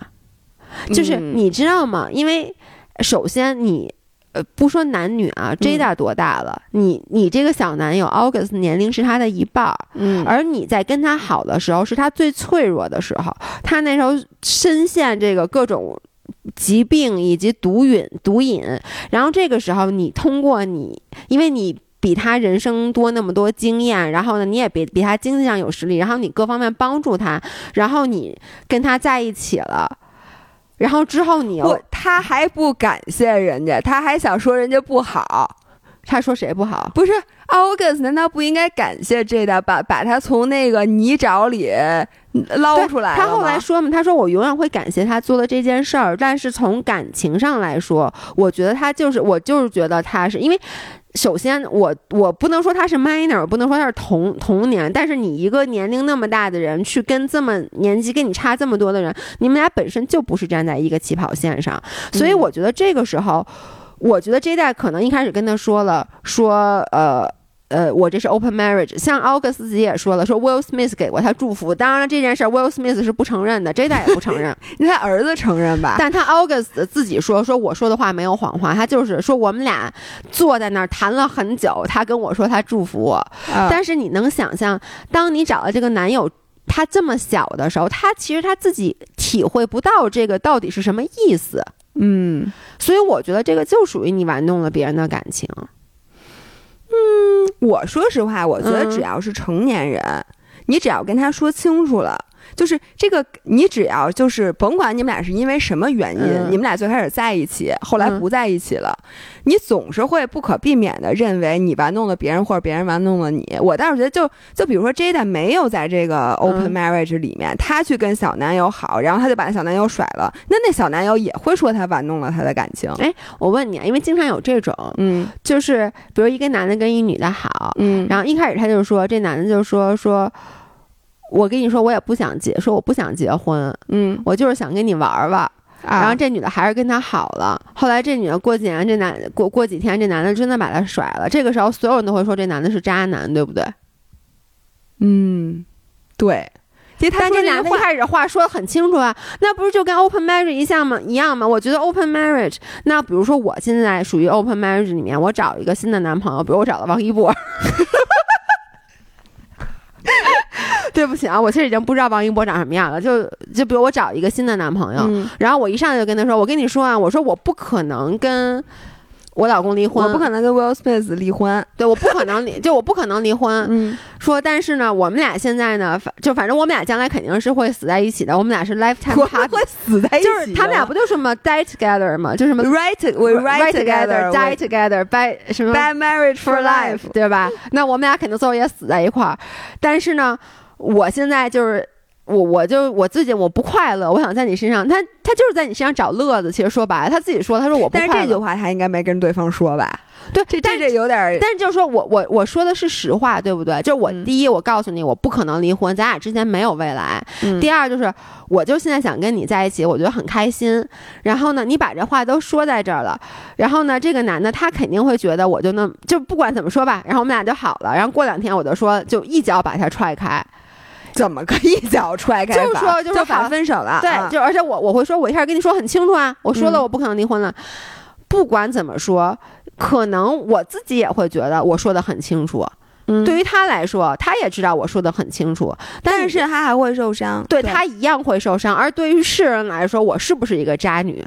就是你知道吗？因为首先你呃不说男女啊，Jada 多大了？你你这个小男友 August 年龄是他的一半儿，嗯，而你在跟他好的时候是他最脆弱的时候，他那时候深陷这个各种疾病以及毒瘾毒瘾，然后这个时候你通过你，因为你。比他人生多那么多经验，然后呢，你也比比他经济上有实力，然后你各方面帮助他，然后你跟他在一起了，然后之后你又他还不感谢人家，他还想说人家不好，他说谁不好？不是 August，难道不应该感谢 Jada 把把他从那个泥沼里捞出来他后来说嘛，他说我永远会感谢他做的这件事儿。但是从感情上来说，我觉得他就是我就是觉得他是因为。首先，我我不能说他是 minor，我不能说他是同同年，但是你一个年龄那么大的人去跟这么年纪跟你差这么多的人，你们俩本身就不是站在一个起跑线上，所以我觉得这个时候，我觉得这代可能一开始跟他说了，说呃。呃，我这是 open marriage，像 August 自己也说了，说 Will Smith 给过他祝福。当然了，这件事 Will Smith 是不承认的，这代也不承认。他儿子承认吧？但他 August 自己说，说我说的话没有谎话，他就是说我们俩坐在那儿谈了很久，他跟我说他祝福我。但是你能想象，当你找了这个男友，他这么小的时候，他其实他自己体会不到这个到底是什么意思。嗯，所以我觉得这个就属于你玩弄了别人的感情。嗯，我说实话，我觉得只要是成年人，你只要跟他说清楚了。就是这个，你只要就是甭管你们俩是因为什么原因，你们俩最开始在一起，后来不在一起了，你总是会不可避免的认为你玩弄了别人，或者别人玩弄了你。我倒是觉得，就就比如说 Jada 没有在这个 open marriage 里面，他去跟小男友好，然后他就把小男友甩了，那那小男友也会说他玩弄了他的感情。哎，我问你啊，因为经常有这种，嗯，就是比如一个男的跟一女的好，嗯，然后一开始他就说，这男的就说说。我跟你说，我也不想结，说我不想结婚，嗯，我就是想跟你玩玩。然后这女的还是跟他好了。后来这女的过几年，这男过过几天，这男的真的把她甩了。这个时候，所有人都会说这男的是渣男，对不对？嗯，对。但这男的一开始话说的很清楚啊，那不是就跟 open marriage 一样吗？一样吗？我觉得 open marriage，那比如说我现在属于 open marriage 里面，我找一个新的男朋友，比如我找了王一博。对不起啊，我其实已经不知道王一博长什么样了。就就比如我找一个新的男朋友，然后我一上来就跟他说：“我跟你说啊，我说我不可能跟我老公离婚，我不可能跟 Will Smith 离婚，对，我不可能离，就我不可能离婚。嗯，说但是呢，我们俩现在呢，反就反正我们俩将来肯定是会死在一起的。我们俩是 lifetime partner，会死在一起，就是他们俩不就什么 die together 吗？就什么 write we write together，die together，by 什么 by marriage for life，对吧？那我们俩肯定最后也死在一块儿，但是呢。我现在就是我，我就我自己我不快乐，我想在你身上，他他就是在你身上找乐子。其实说白了，他自己说，他说我不快乐。但是这句话他应该没跟对方说吧？对，这这有点。但是就是说我我我说的是实话，对不对？就是我第一，我告诉你，我不可能离婚，咱俩之间没有未来。第二就是，我就现在想跟你在一起，我觉得很开心。然后呢，你把这话都说在这儿了，然后呢，这个男的他肯定会觉得我就那就不管怎么说吧，然后我们俩就好了。然后过两天我就说，就一脚把他踹开。怎么个一脚踹开？就是说，就是反分手了。对，就而且我我会说，我一开始跟你说很清楚啊，我说了我不可能离婚了。不管怎么说，可能我自己也会觉得我说的很清楚。嗯，对于他来说，他也知道我说的很清楚，但是他还会受伤。对他一样会受伤。而对于世人来说，我是不是一个渣女？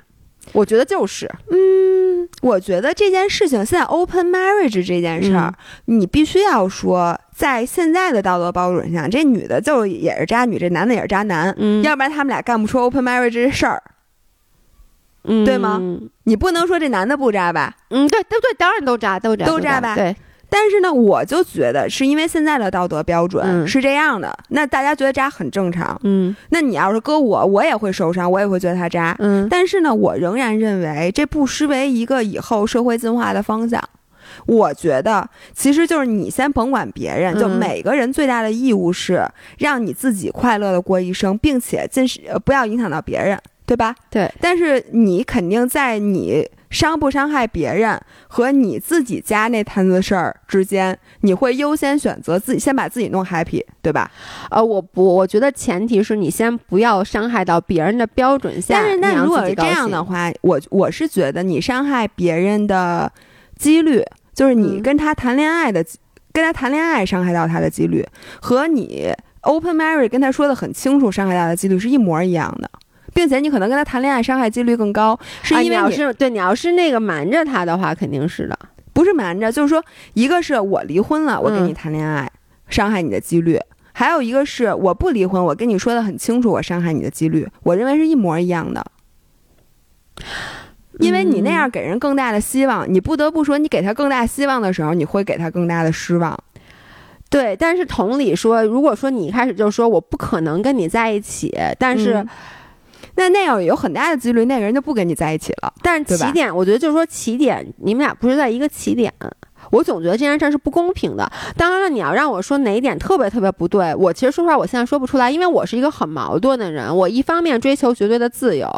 我觉得就是，嗯，我觉得这件事情，现在 open marriage 这件事儿，你必须要说，在现在的道德标准下，这女的就也是渣女，这男的也是渣男，嗯，要不然他们俩干不出 open marriage 这事儿，嗯，对吗？你不能说这男的不渣吧？嗯，对，对对，当然都渣，都渣，都渣吧？对。但是呢，我就觉得是因为现在的道德标准是这样的，那大家觉得渣很正常。嗯，那你要是搁我，我也会受伤，我也会觉得他渣。嗯，但是呢，我仍然认为这不失为一个以后社会进化的方向。我觉得其实就是你先甭管别人，就每个人最大的义务是让你自己快乐的过一生，并且尽是不要影响到别人，对吧？对。但是你肯定在你。伤不伤害别人和你自己家那摊子事儿之间，你会优先选择自己先把自己弄 happy，对吧？呃，我不，我觉得前提是你先不要伤害到别人的标准下。但是那如果是这样的话，我我是觉得你伤害别人的几率，就是你跟他谈恋爱的，跟他谈恋爱伤害到他的几率，和你 open marriage 跟他说的很清楚伤害到的几率是一模一样的。并且你可能跟他谈恋爱伤害几率更高，是因为你要是对你要是那个瞒着他的话，肯定是的，不是瞒着，就是说，一个是我离婚了，我跟你谈恋爱，伤害你的几率；还有一个是我不离婚，我跟你说的很清楚，我伤害你的几率，我认为是一模一样的。因为你那样给人更大的希望，你不得不说，你给他更大希望的时候，你会给他更大的失望。对，但是同理说，如果说你一开始就说我不可能跟你在一起，但是、嗯那那样有很大的几率，那个人就不跟你在一起了。但是起点，我觉得就是说起点，你们俩不是在一个起点。我总觉得这件事儿是不公平的。当然了，你要让我说哪一点特别特别不对，我其实说实话，我现在说不出来，因为我是一个很矛盾的人。我一方面追求绝对的自由，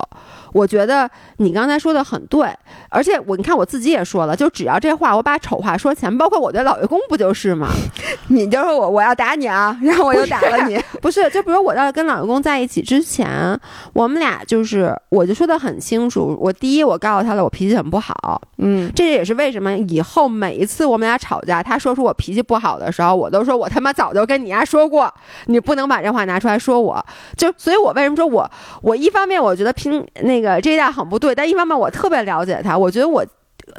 我觉得你刚才说的很对，而且我你看我自己也说了，就只要这话我把丑话说前，包括我对老爷公不就是吗？你就说我我要打你啊，然后我又打了你。不是，就比如我要跟老公在一起之前，我们俩就是，我就说的很清楚。我第一，我告诉他了，我脾气很不好，嗯，这也是为什么以后每一次次我们俩吵架，他说出我脾气不好的时候，我都说我他妈早就跟你丫说过，你不能把这话拿出来说我。就所以，我为什么说我我一方面我觉得拼那个这一代很不对，但一方面我特别了解他，我觉得我。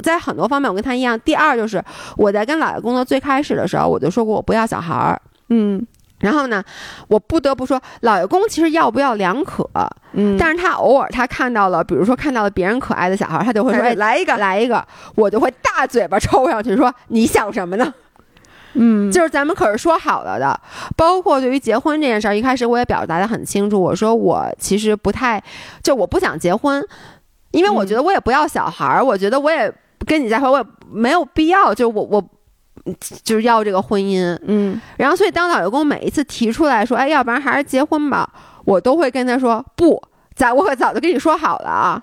在很多方面我跟他一样。第二就是我在跟老爷工作最开始的时候，我就说过我不要小孩儿。嗯然后呢，我不得不说，老爷公其实要不要两可，嗯，但是他偶尔他看到了，比如说看到了别人可爱的小孩，他就会说：“哎，来一个，来一个。”我就会大嘴巴抽上去说：“你想什么呢？”嗯，就是咱们可是说好了的，包括对于结婚这件事儿，一开始我也表达的很清楚，我说我其实不太，就我不想结婚，因为我觉得我也不要小孩儿，我觉得我也跟你在一块儿，我也没有必要，就我我就是要这个婚姻。嗯然后，所以当老爷公每一次提出来说，哎，要不然还是结婚吧，我都会跟他说不，咱我可早就跟你说好了啊。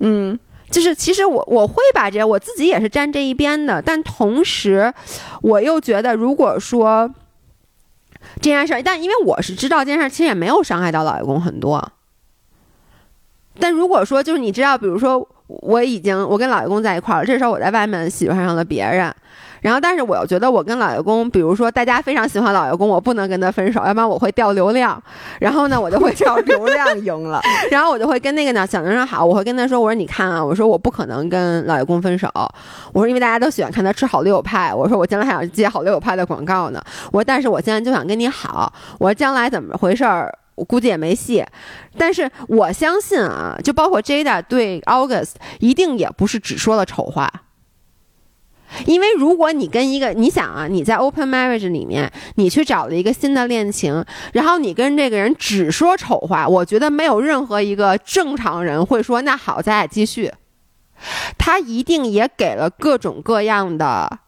嗯就是其实我我会把这我自己也是站这一边的，但同时我又觉得，如果说这件事儿，但因为我是知道这件事儿其实也没有伤害到老爷公很多，但如果说就是你知道，比如说我已经我跟老爷公在一块儿了，这时候我在外面喜欢上了别人。然后，但是我又觉得我跟老爷公，比如说大家非常喜欢老爷公，我不能跟他分手，要不然我会掉流量。然后呢，我就会叫流量赢了。然后我就会跟那个呢小男生好，我会跟他说，我说你看啊，我说我不可能跟老爷公分手，我说因为大家都喜欢看他吃好六派，我说我将来还想接好六派的广告呢，我说但是我现在就想跟你好，我说将来怎么回事儿。我估计也没戏，但是我相信啊，就包括 Jada 对 August 一定也不是只说了丑话，因为如果你跟一个你想啊，你在 open marriage 里面，你去找了一个新的恋情，然后你跟这个人只说丑话，我觉得没有任何一个正常人会说那好，咱俩继续。他一定也给了各种各样的，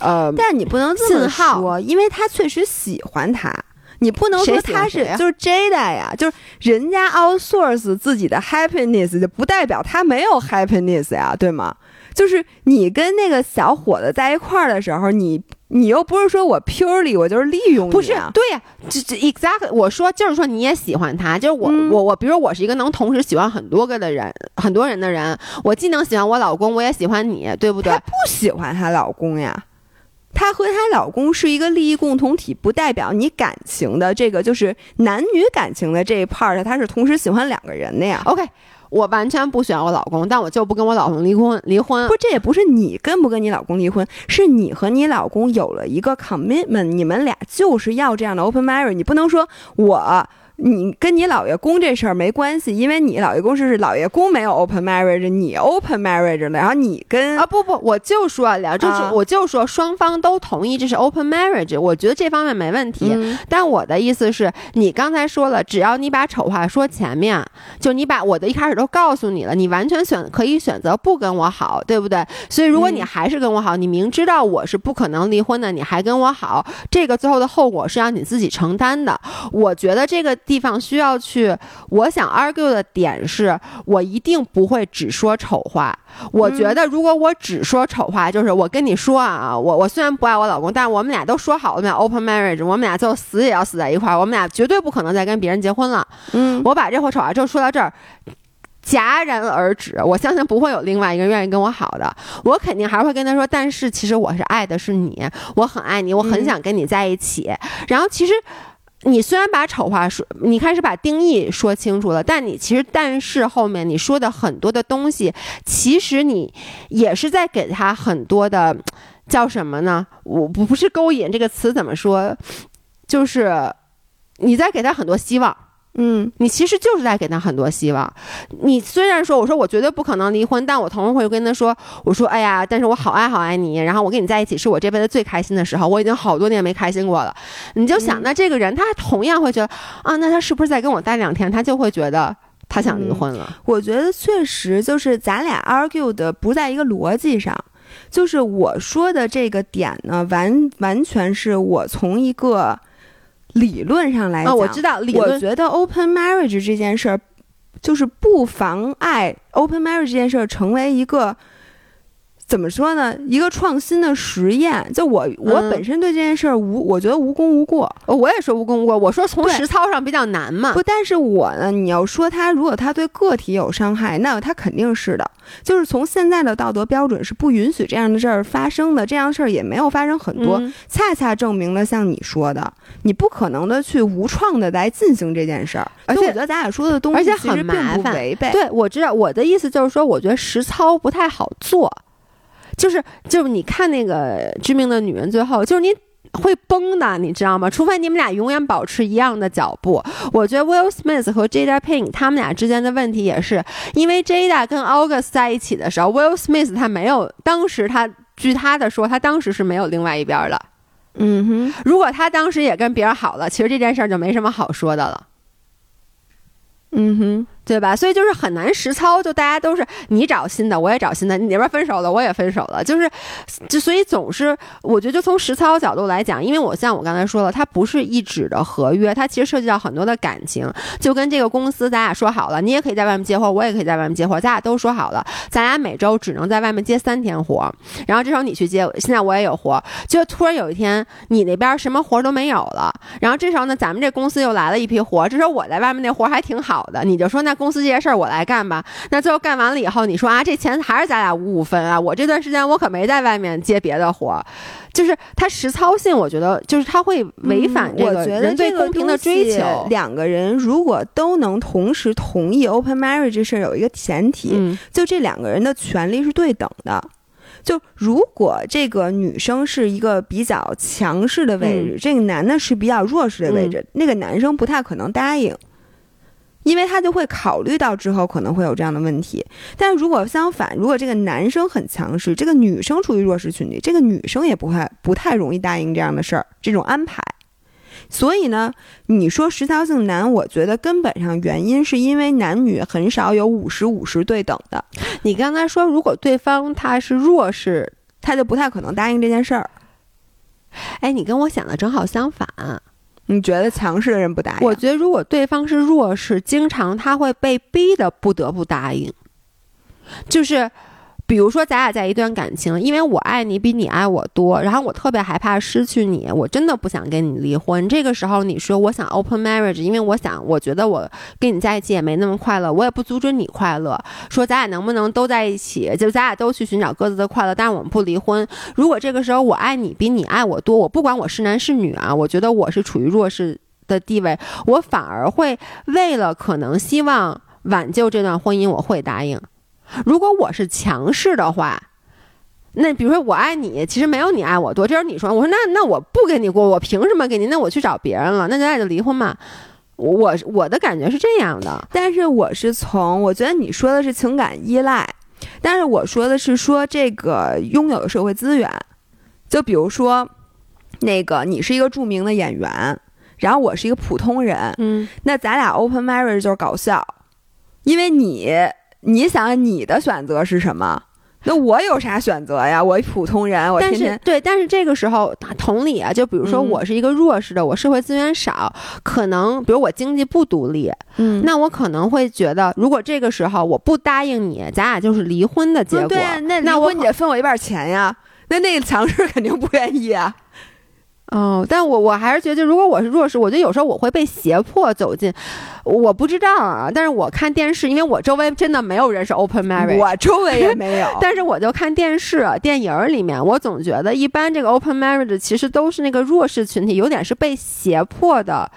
呃，但你不能这么说，因为他确实喜欢他。你不能说他是就是 Jada 呀，就是人家 outsource 自己的 happiness，就不代表他没有 happiness 呀，对吗？就是你跟那个小伙子在一块儿的时候，你你又不是说我 purely 我就是利用你、啊，不是对呀、这这 exactly，我说就是说你也喜欢他，就是我、嗯我我，比如我是一个能同时喜欢很多个的人，很多人的人，我既能喜欢我老公，我也喜欢你，对不对她？不喜欢她老公呀。她和她老公是一个利益共同体，不代表你感情的这个就是男女感情的这一 part，她是同时喜欢两个人的呀。OK，我完全不喜欢我老公，但我就不跟我老公离婚，离婚不，这也不是你跟不跟你老公离婚，是你和你老公有了一个 commitment，你们俩就是要这样的 open marriage。你不能说我。你跟你老爷公这事儿没关系，因为你老爷公是老爷公没有 open marriage，你 open marriage 了，然后你跟啊不不，我就说了，就是、啊我就说双方都同意这是 open marriage，我觉得这方面没问题。嗯但我的意思是你刚才说了，只要你把丑话说前面，就你把我的一开始都告诉你了，你完全选可以选择不跟我好，对不对？所以如果你嗯还是跟我好，你明知道我是不可能离婚的，你还跟我好，这个最后的后果是让你自己承担的。我觉得这个地方需要去，我想 argue 的点是我一定不会只说丑话。我觉得如果我只说丑话，就是我跟你说啊，我我虽然不爱我老公，但是我们俩都说好了，我们俩 open marriage，我们俩最后死也要死在一块儿，我们俩绝对不可能再跟别人结婚了。嗯我把这话丑话就说到这儿。戛然而止，我相信不会有另外一个人愿意跟我好的，我肯定还会跟他说，但是其实我是爱的是你，我很爱你，我很嗯想跟你在一起。然后其实你虽然把丑话说，你开始把定义说清楚了，但你其实但是后面你说的很多的东西，其实你也是在给他很多的叫什么呢？我不不是勾引这个词怎么说，就是你在给他很多希望。嗯你其实就是在给他很多希望。你虽然说我说我绝对不可能离婚，但我同时会跟他说，我说哎呀，但是我好爱好爱你，然后我跟你在一起是我这辈子最开心的时候，我已经好多年没开心过了。你就想，嗯那这个人他同样会觉得啊，那他是不是再跟我待两天，他就会觉得他想离婚了？我觉得确实就是咱俩 argue 的不在一个逻辑上，就是我说的这个点呢，完完全是我从一个理论上来啊，讲，我知道理论。我觉得 open marriage 这件事儿，就是不妨碍 open marriage 这件事儿成为一个怎么说呢？一个创新的实验。就我我嗯本身对这件事儿无，我觉得无功无过。哦我也说无功无过，我说从对实操上比较难嘛。不，但是我呢，你要说他如果他对个体有伤害，那他肯定是的。就是从现在的道德标准是不允许这样的事儿发生的，这样的事儿也没有发生很多，嗯恰恰证明了像你说的，你不可能的去无创的来进行这件事儿。而且所以我觉得咱俩说的东西而且其实并不违背。对，我知道我的意思就是说，我觉得实操不太好做，就是就是你看那个致命的女人，最后就是你。会崩的，你知道吗？除非你们俩永远保持一样的脚步。我觉得 Will Smith 和 Jada Pinkett 他们俩之间的问题也是，因为 Jada 跟 August 在一起的时候，Will Smith 他没有，当时他据他的说，他当时是没有另外一边的。嗯哼，如果他当时也跟别人好了，其实这件事儿就没什么好说的了。嗯哼，对吧？所以就是很难实操，就大家都是你找新的，我也找新的，你那边分手了，我也分手了，就是，就所以总是我觉得就从实操角度来讲，因为我像我刚才说了，它不是一纸的合约，它其实涉及到很多的感情，就跟这个公司咱俩说好了，你也可以在外面接活，我也可以在外面接活，咱俩都说好了，咱俩每周只能在外面接三天活，然后这时候你去接，现在我也有活，就突然有一天你那边什么活都没有了，然后这时候呢，咱们这公司又来了一批活，这时候我在外面那活还挺好的，你就说那公司这些事儿我来干吧。那最后干完了以后，你说啊，这钱还是咱俩五五分啊，我这段时间我可没在外面接别的活，就是他实操性，我觉得就是他会违反这个嗯我觉得人对这个公平的追求。两个人如果都能同时同意 open marriage 这事儿，有一个前提，嗯就这两个人的权利是对等的。就如果这个女生是一个比较强势的位置，这个男的是比较弱势的位置，那个男生不太可能答应，因为他就会考虑到之后可能会有这样的问题。但如果相反，如果这个男生很强势，这个女生处于弱势群体，这个女生也不会不太容易答应这样的事儿，这种安排。所以呢，你说实操性难，我觉得根本上原因是因为男女很少有五十五十对等的，你刚才说，如果对方他是弱势，他就不太可能答应这件事儿。哎，你跟我想的正好相反。你觉得强势的人不答应？我觉得如果对方是弱势，经常他会被逼的不得不答应，就是。比如说，咱俩在一段感情，因为我爱你比你爱我多，然后我特别害怕失去你，我真的不想跟你离婚。这个时候，你说我想 open marriage，因为我想，我觉得我跟你在一起也没那么快乐，我也不阻止你快乐。说咱俩能不能都在一起，就咱俩都去寻找各自的快乐，但我们不离婚。如果这个时候我爱你比你爱我多，我不管我是男是女啊，我觉得我是处于弱势的地位，我反而会为了可能希望挽救这段婚姻，我会答应。如果我是强势的话，那比如说我爱你，其实没有你爱我多。这时候你说，我说那那我不跟你过，我凭什么给你？那我去找别人了，那咱俩就离婚嘛。我我的感觉是这样的，但是我是从，我觉得你说的是情感依赖，但是我说的是说这个拥有的社会资源，就比如说，那个你是一个著名的演员，然后我是一个普通人，嗯，那咱俩 open marriage 就是搞笑，因为你你想你的选择是什么？那我有啥选择呀？我一普通人，我但天天是对，但是这个时候同理啊，就比如说嗯我是一个弱势的，我社会资源少，可能比如我经济不独立，嗯那我可能会觉得，如果这个时候我不答应你，咱俩就是离婚的结果。嗯对啊，那那我你得分我一半钱呀。那那个强势肯定不愿意啊。哦，但我我还是觉得，如果我是弱势，我觉得有时候我会被胁迫走进，我不知道啊。但是我看电视，因为我周围真的没有人是 open marriage，我周围也没有。但是我就看电视、电影儿里面，我总觉得一般这个 open marriage 其实都是那个弱势群体，有点是被胁迫的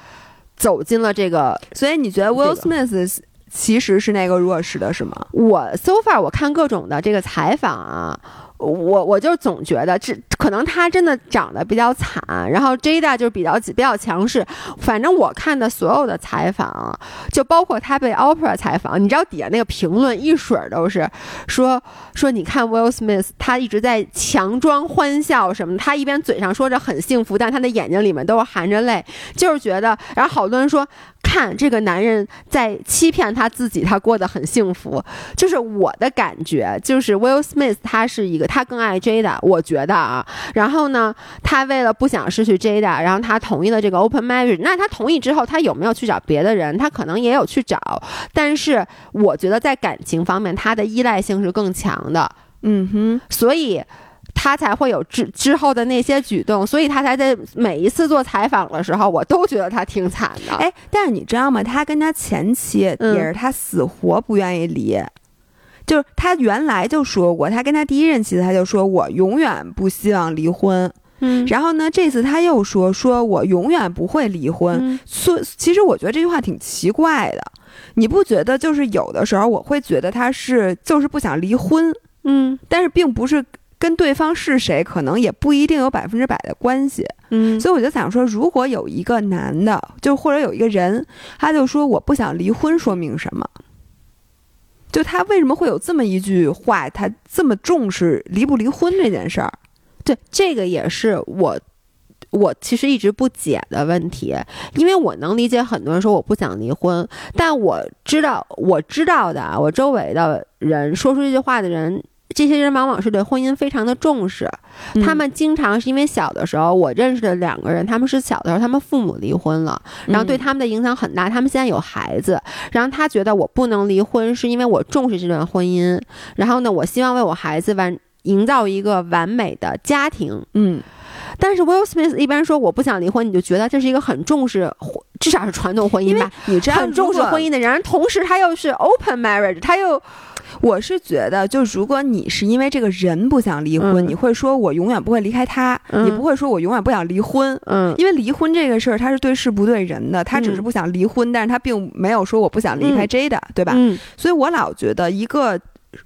走进了这个。所以你觉得 Will Smith 其实是那个弱势的是吗？我 so far 我看各种的这个采访啊，我我就总觉得这可能他真的长得比较惨，然后 Jada 就比较比较强势。反正我看的所有的采访，就包括他被 OPRA 采访，你知道底下那个评论一水儿都是说说你看 Will Smith，他一直在强装欢笑什么，他一边嘴上说着很幸福，但他的眼睛里面都是含着泪，就是觉得。然后好多人说。看这个男人在欺骗他自己，他过得很幸福。就是我的感觉，就是 Will Smith 他是一个，他更爱 Jada，我觉得啊。然后呢，他为了不想失去 Jada，然后他同意了这个 open marriage。那他同意之后，他有没有去找别的人？他可能也有去找，但是我觉得在感情方面，他的依赖性是更强的。嗯哼，所以。他才会有之之后的那些举动，所以他才在每一次做采访的时候，我都觉得他挺惨的。哎，但是你知道吗？他跟他前妻也是他死活不愿意离，就是他原来就说过，他跟他第一任妻子他就说我永远不希望离婚。嗯，然后呢，这次他又说说我永远不会离婚。所其实我觉得这句话挺奇怪的，你不觉得？就是有的时候我会觉得他是就是不想离婚，嗯，但是并不是。跟对方是谁，可能也不一定有百分之百的关系。嗯，所以我就想说，如果有一个男的，就或者有一个人，他就说我不想离婚，说明什么？就他为什么会有这么一句话？他这么重视离不离婚这件事儿？对，这个也是我我其实一直不解的问题，因为我能理解很多人说我不想离婚，但我知道我知道的，我周围的人说出这句话的人。这些人往往是对婚姻非常的重视，他们经常是因为小的时候，我认识的两个人，他们是小的时候他们父母离婚了，然后对他们的影响很大。他们现在有孩子，然后他觉得我不能离婚，是因为我重视这段婚姻。然后呢，我希望为我孩子完营造一个完美的家庭。嗯，但是 Will Smith 一般说我不想离婚，你就觉得这是一个很重视，至少是传统婚姻吧？你这样很重视婚姻的人，同时他又是 open marriage，他又。我是觉得，就如果你是因为这个人不想离婚，你会说我永远不会离开他，你不会说我永远不想离婚。嗯，因为离婚这个事儿，他是对事不对人的，他只是不想离婚，但是他并没有说我不想离开 Jada，对吧？嗯，所以我老觉得一个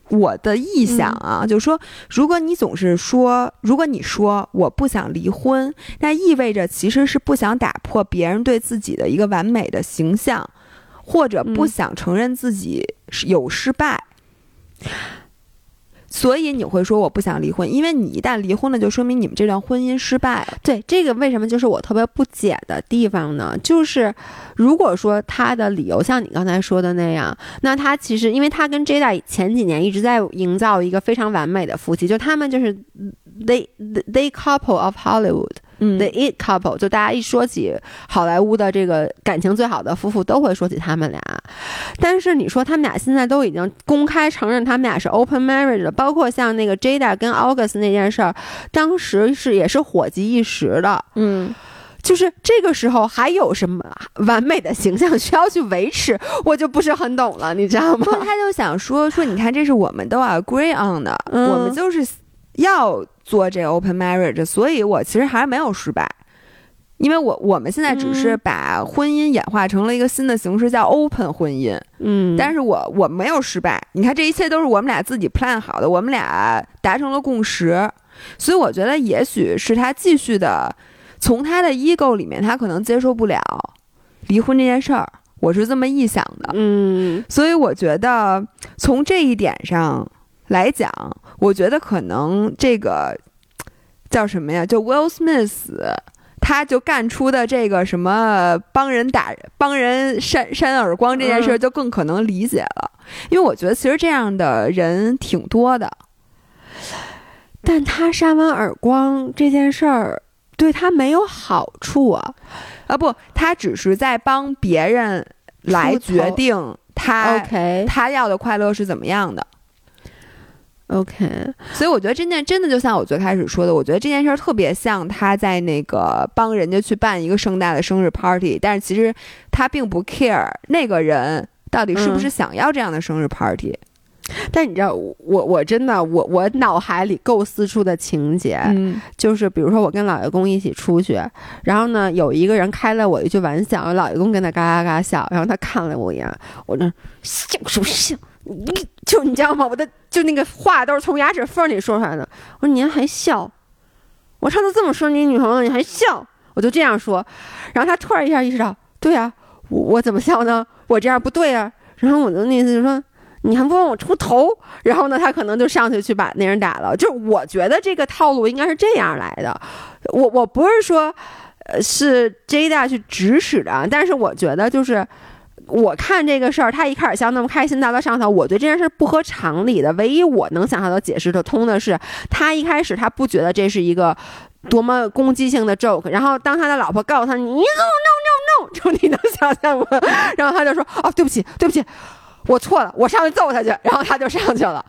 我的臆想啊，就是说，如果你总是说，如果你说我不想离婚，那意味着其实是不想打破别人对自己的一个完美的形象，或者不想承认自己有失败。所以你会说我不想离婚，因为你一旦离婚了，就说明你们这段婚姻失败了。对这个为什么就是我特别不解的地方呢？就是如果说他的理由像你刚才说的那样，那他其实因为他跟 Jada 前几年一直在营造一个非常完美的夫妻，就他们就是 they they couple of Hollywood。The It Couple，就大家一说起好莱坞的这个感情最好的夫妇，都会说起他们俩。但是你说他们俩现在都已经公开承认他们俩是 Open Marriage 了，包括像那个 Jada 跟 August 那件事儿，当时是也是火极一时的。嗯，就是这个时候还有什么完美的形象需要去维持，我就不是很懂了，你知道吗？他就想说说，你看这是我们都 agree on 的，我们就是要。做这 open marriage，所以我其实还是没有失败，因为我我们现在只是把婚姻演化成了一个新的形式，叫 open 婚姻。嗯，但是我我没有失败，你看这一切都是我们俩自己 plan 好的，我们俩达成了共识，所以我觉得也许是他继续的从他的 ego 里面，他可能接受不了离婚这件事儿，我是这么臆想的。嗯，所以我觉得从这一点上。来讲，我觉得可能这个叫什么呀？就 Will Smith，他就干出的这个什么帮人打、帮人扇扇耳光这件事，就更可能理解了。因为我觉得其实这样的人挺多的，但他扇完耳光这件事儿对他没有好处啊！啊不，他只是在帮别人来决定他 OK 他要的快乐是怎么样的。OK，所以我觉得这件真的就像我最开始说的，我觉得这件事儿特别像他在那个帮人家去办一个盛大的生日 party，但是其实他并不 care 那个人到底是不是想要这样的生日 party。但你知道，我我真的我我脑海里构思出的情节，就是比如说我跟老爷公一起出去，然后呢有一个人开了我一句玩笑，老爷公跟他嘎嘎嘎笑，然后他看了我一眼，我那像是不像？你就你知道吗？我的就那个话都是从牙齿缝里说出来的。我说您还笑？我上次这么说你女朋友，你还笑？我就这样说，然后他突然一下意识到，对呀，我我怎么笑呢？我这样不对啊。然后我的意思就说，你还不问我出头？然后呢，他可能就上去去把那人打了。就我觉得这个套路应该是这样来的。我我不是说，呃，是 Jada 去指使的，但是我觉得就是我看这个事儿，他一开始笑那么开心，到了上头，我对这件事不合常理的。唯一我能想象的解释的通的是，他一开始他不觉得这是一个。多么攻击性的 joke，然后当他的老婆告诉他你 no no no no，就你能想象吗？然后他就说哦对不起对不起，我错了，我上去揍他去，然后他就上去了。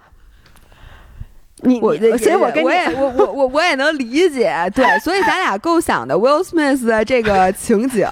你我所以，我跟我也我我我我也能理解，对，所以咱俩构想的 Will Smith 的这个情景，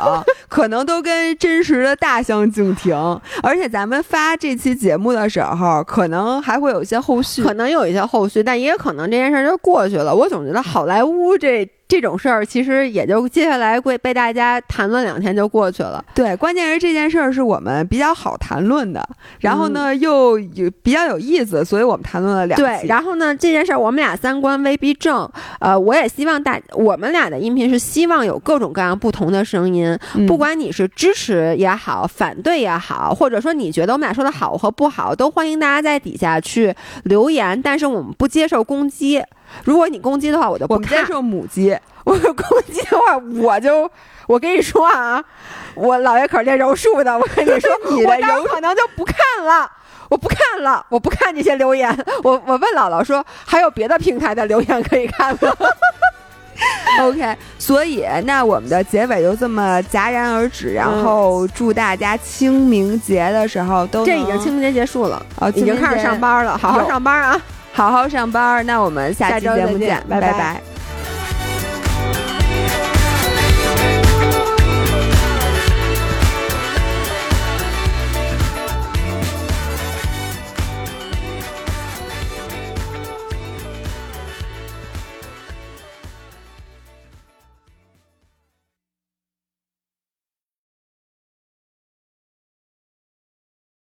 可能都跟真实的大相径庭。而且咱们发这期节目的时候，可能还会有一些后续，可能有一些后续，但也可能这件事就过去了。我总觉得好莱坞这。这种事儿其实也就接下来会被大家谈论两天就过去了。对，关键是这件事儿是我们比较好谈论的，然后呢又有比较有意思，所以我们谈论了两。对，然后呢这件事儿我们俩三观未必正。呃，我也希望大我们俩的音频是希望有各种各样不同的声音，不管你是支持也好，反对也好，或者说你觉得我们俩说的好和不好，都欢迎大家在底下去留言。但是我们不接受攻击。如果你公鸡的话，我就不接受母鸡。我公鸡的话，我就我跟你说啊，我姥爷可是练柔术的。我跟你说，你的柔可能就不看了，我不看了，我不看这些留言。我我问姥姥说，还有别的平台的留言可以看吗？OK，所以那我们的结尾就这么戛然而止。然后祝大家清明节的时候都这已经清明节结束了，哦，已经开始上班了，好好上班啊。好好上班，那我们下期节目见，拜拜拜。